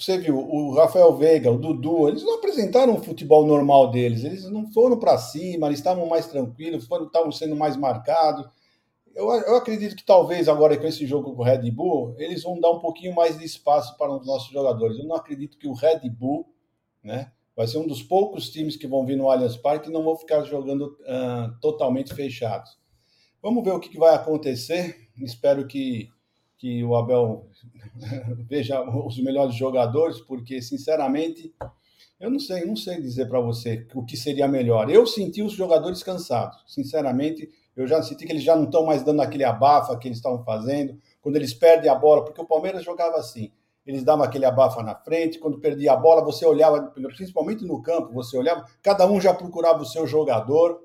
você viu, o Rafael Veiga, o Dudu, eles não apresentaram o futebol normal deles, eles não foram para cima, eles estavam mais tranquilos, foram, estavam sendo mais marcados. Eu, eu acredito que talvez agora com esse jogo com o Red Bull, eles vão dar um pouquinho mais de espaço para os nossos jogadores. Eu não acredito que o Red Bull, né, vai ser um dos poucos times que vão vir no Allianz Parque e não vão ficar jogando uh, totalmente fechados. Vamos ver o que, vai acontecer. Espero que, que o Abel <laughs> veja os melhores jogadores, porque, sinceramente, eu não sei, não sei dizer para você o que seria melhor. Eu senti os jogadores cansados, sinceramente. Eu já senti que eles já não estão mais dando aquele abafa que eles estavam fazendo. Quando eles perdem a bola, porque o Palmeiras jogava assim. Eles davam aquele abafa na frente, quando perdia a bola, você olhava, principalmente no campo, você olhava, cada um já procurava o seu jogador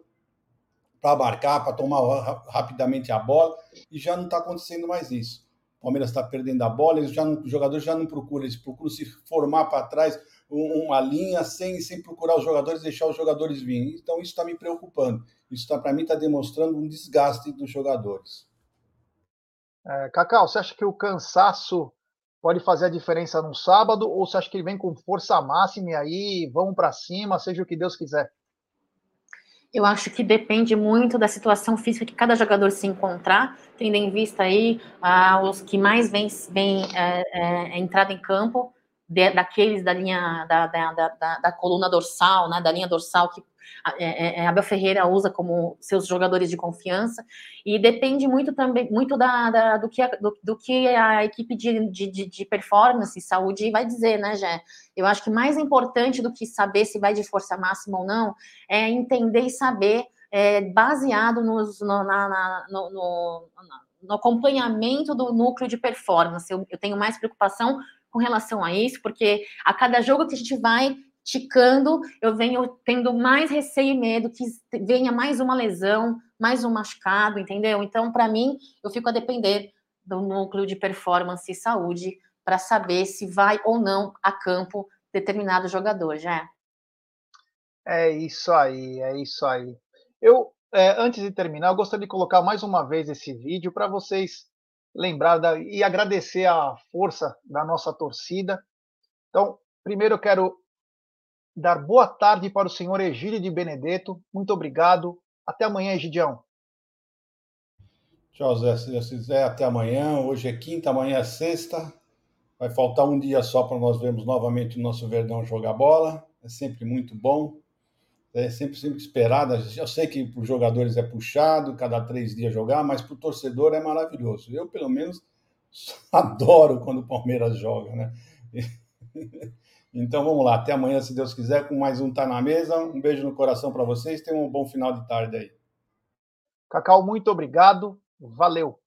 para marcar, para tomar rapidamente a bola, e já não está acontecendo mais isso. O Palmeiras está perdendo a bola, eles já não, os jogadores já não procuram, eles procuram se formar para trás uma linha sem, sem procurar os jogadores, deixar os jogadores virem. Então isso está me preocupando. Isso tá, para mim está demonstrando um desgaste dos jogadores. É, Cacau, você acha que o cansaço pode fazer a diferença no sábado ou você acha que ele vem com força máxima e aí vamos para cima, seja o que Deus quiser? Eu acho que depende muito da situação física que cada jogador se encontrar, tendo em vista aí ah, os que mais vêm vem, é, é, entrada em campo, de, daqueles da linha da, da, da, da, coluna dorsal, né, da linha dorsal que é, é, é, Abel Ferreira usa como seus jogadores de confiança e depende muito também muito da, da do, que a, do, do, que a equipe de, de, de performance saúde vai dizer, né, Jé? Eu acho que mais importante do que saber se vai de força máxima ou não é entender e saber é, baseado nos, no, na, na, no, no, no, acompanhamento do núcleo de performance. Eu, eu tenho mais preocupação com relação a isso, porque a cada jogo que a gente vai ticando, eu venho tendo mais receio e medo que venha mais uma lesão, mais um machucado, entendeu? Então, para mim, eu fico a depender do núcleo de performance e saúde para saber se vai ou não a campo determinado jogador, já é. É isso aí, é isso aí. Eu, é, antes de terminar, eu gostaria de colocar mais uma vez esse vídeo para vocês lembrar da, e agradecer a força da nossa torcida. Então, primeiro eu quero dar boa tarde para o senhor Egílio de Benedetto. Muito obrigado. Até amanhã, Egidião. Tchau, Zé. Se Deus quiser, até amanhã. Hoje é quinta, amanhã é sexta. Vai faltar um dia só para nós vermos novamente o nosso Verdão jogar bola. É sempre muito bom. É sempre, sempre esperada. Eu sei que para os jogadores é puxado, cada três dias jogar, mas para o torcedor é maravilhoso. Eu, pelo menos, <laughs> adoro quando o Palmeiras joga, né? <laughs> Então vamos lá, até amanhã, se Deus quiser, com mais um Tá na Mesa. Um beijo no coração para vocês, tenham um bom final de tarde aí. Cacau, muito obrigado, valeu.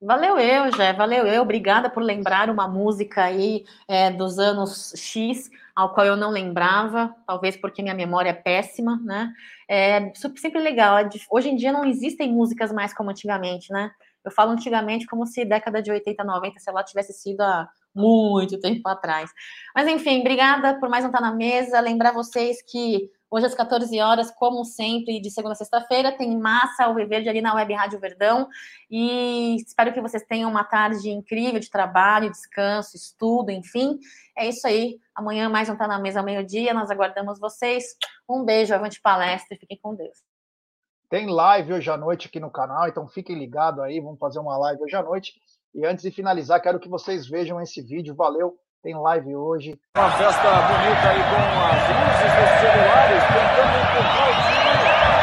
Valeu eu, Jé, valeu eu. Obrigada por lembrar uma música aí é, dos anos X, ao qual eu não lembrava, talvez porque minha memória é péssima, né? É sempre legal. É hoje em dia não existem músicas mais como antigamente, né? Eu falo antigamente como se década de 80, 90, sei lá, tivesse sido há muito tempo atrás. Mas enfim, obrigada por mais um Tá na Mesa. Lembrar vocês que Hoje, às 14 horas, como sempre, de segunda a sexta-feira, tem massa ao Verde ali na Web Rádio Verdão. E espero que vocês tenham uma tarde incrível de trabalho, descanso, estudo, enfim. É isso aí. Amanhã mais um Tá na Mesa ao meio-dia. Nós aguardamos vocês. Um beijo, avante palestra e fiquem com Deus. Tem live hoje à noite aqui no canal, então fiquem ligados aí. Vamos fazer uma live hoje à noite. E antes de finalizar, quero que vocês vejam esse vídeo. Valeu! Tem live hoje. Uma festa bonita aí com as luzes dos celulares, tentando encontrar o time.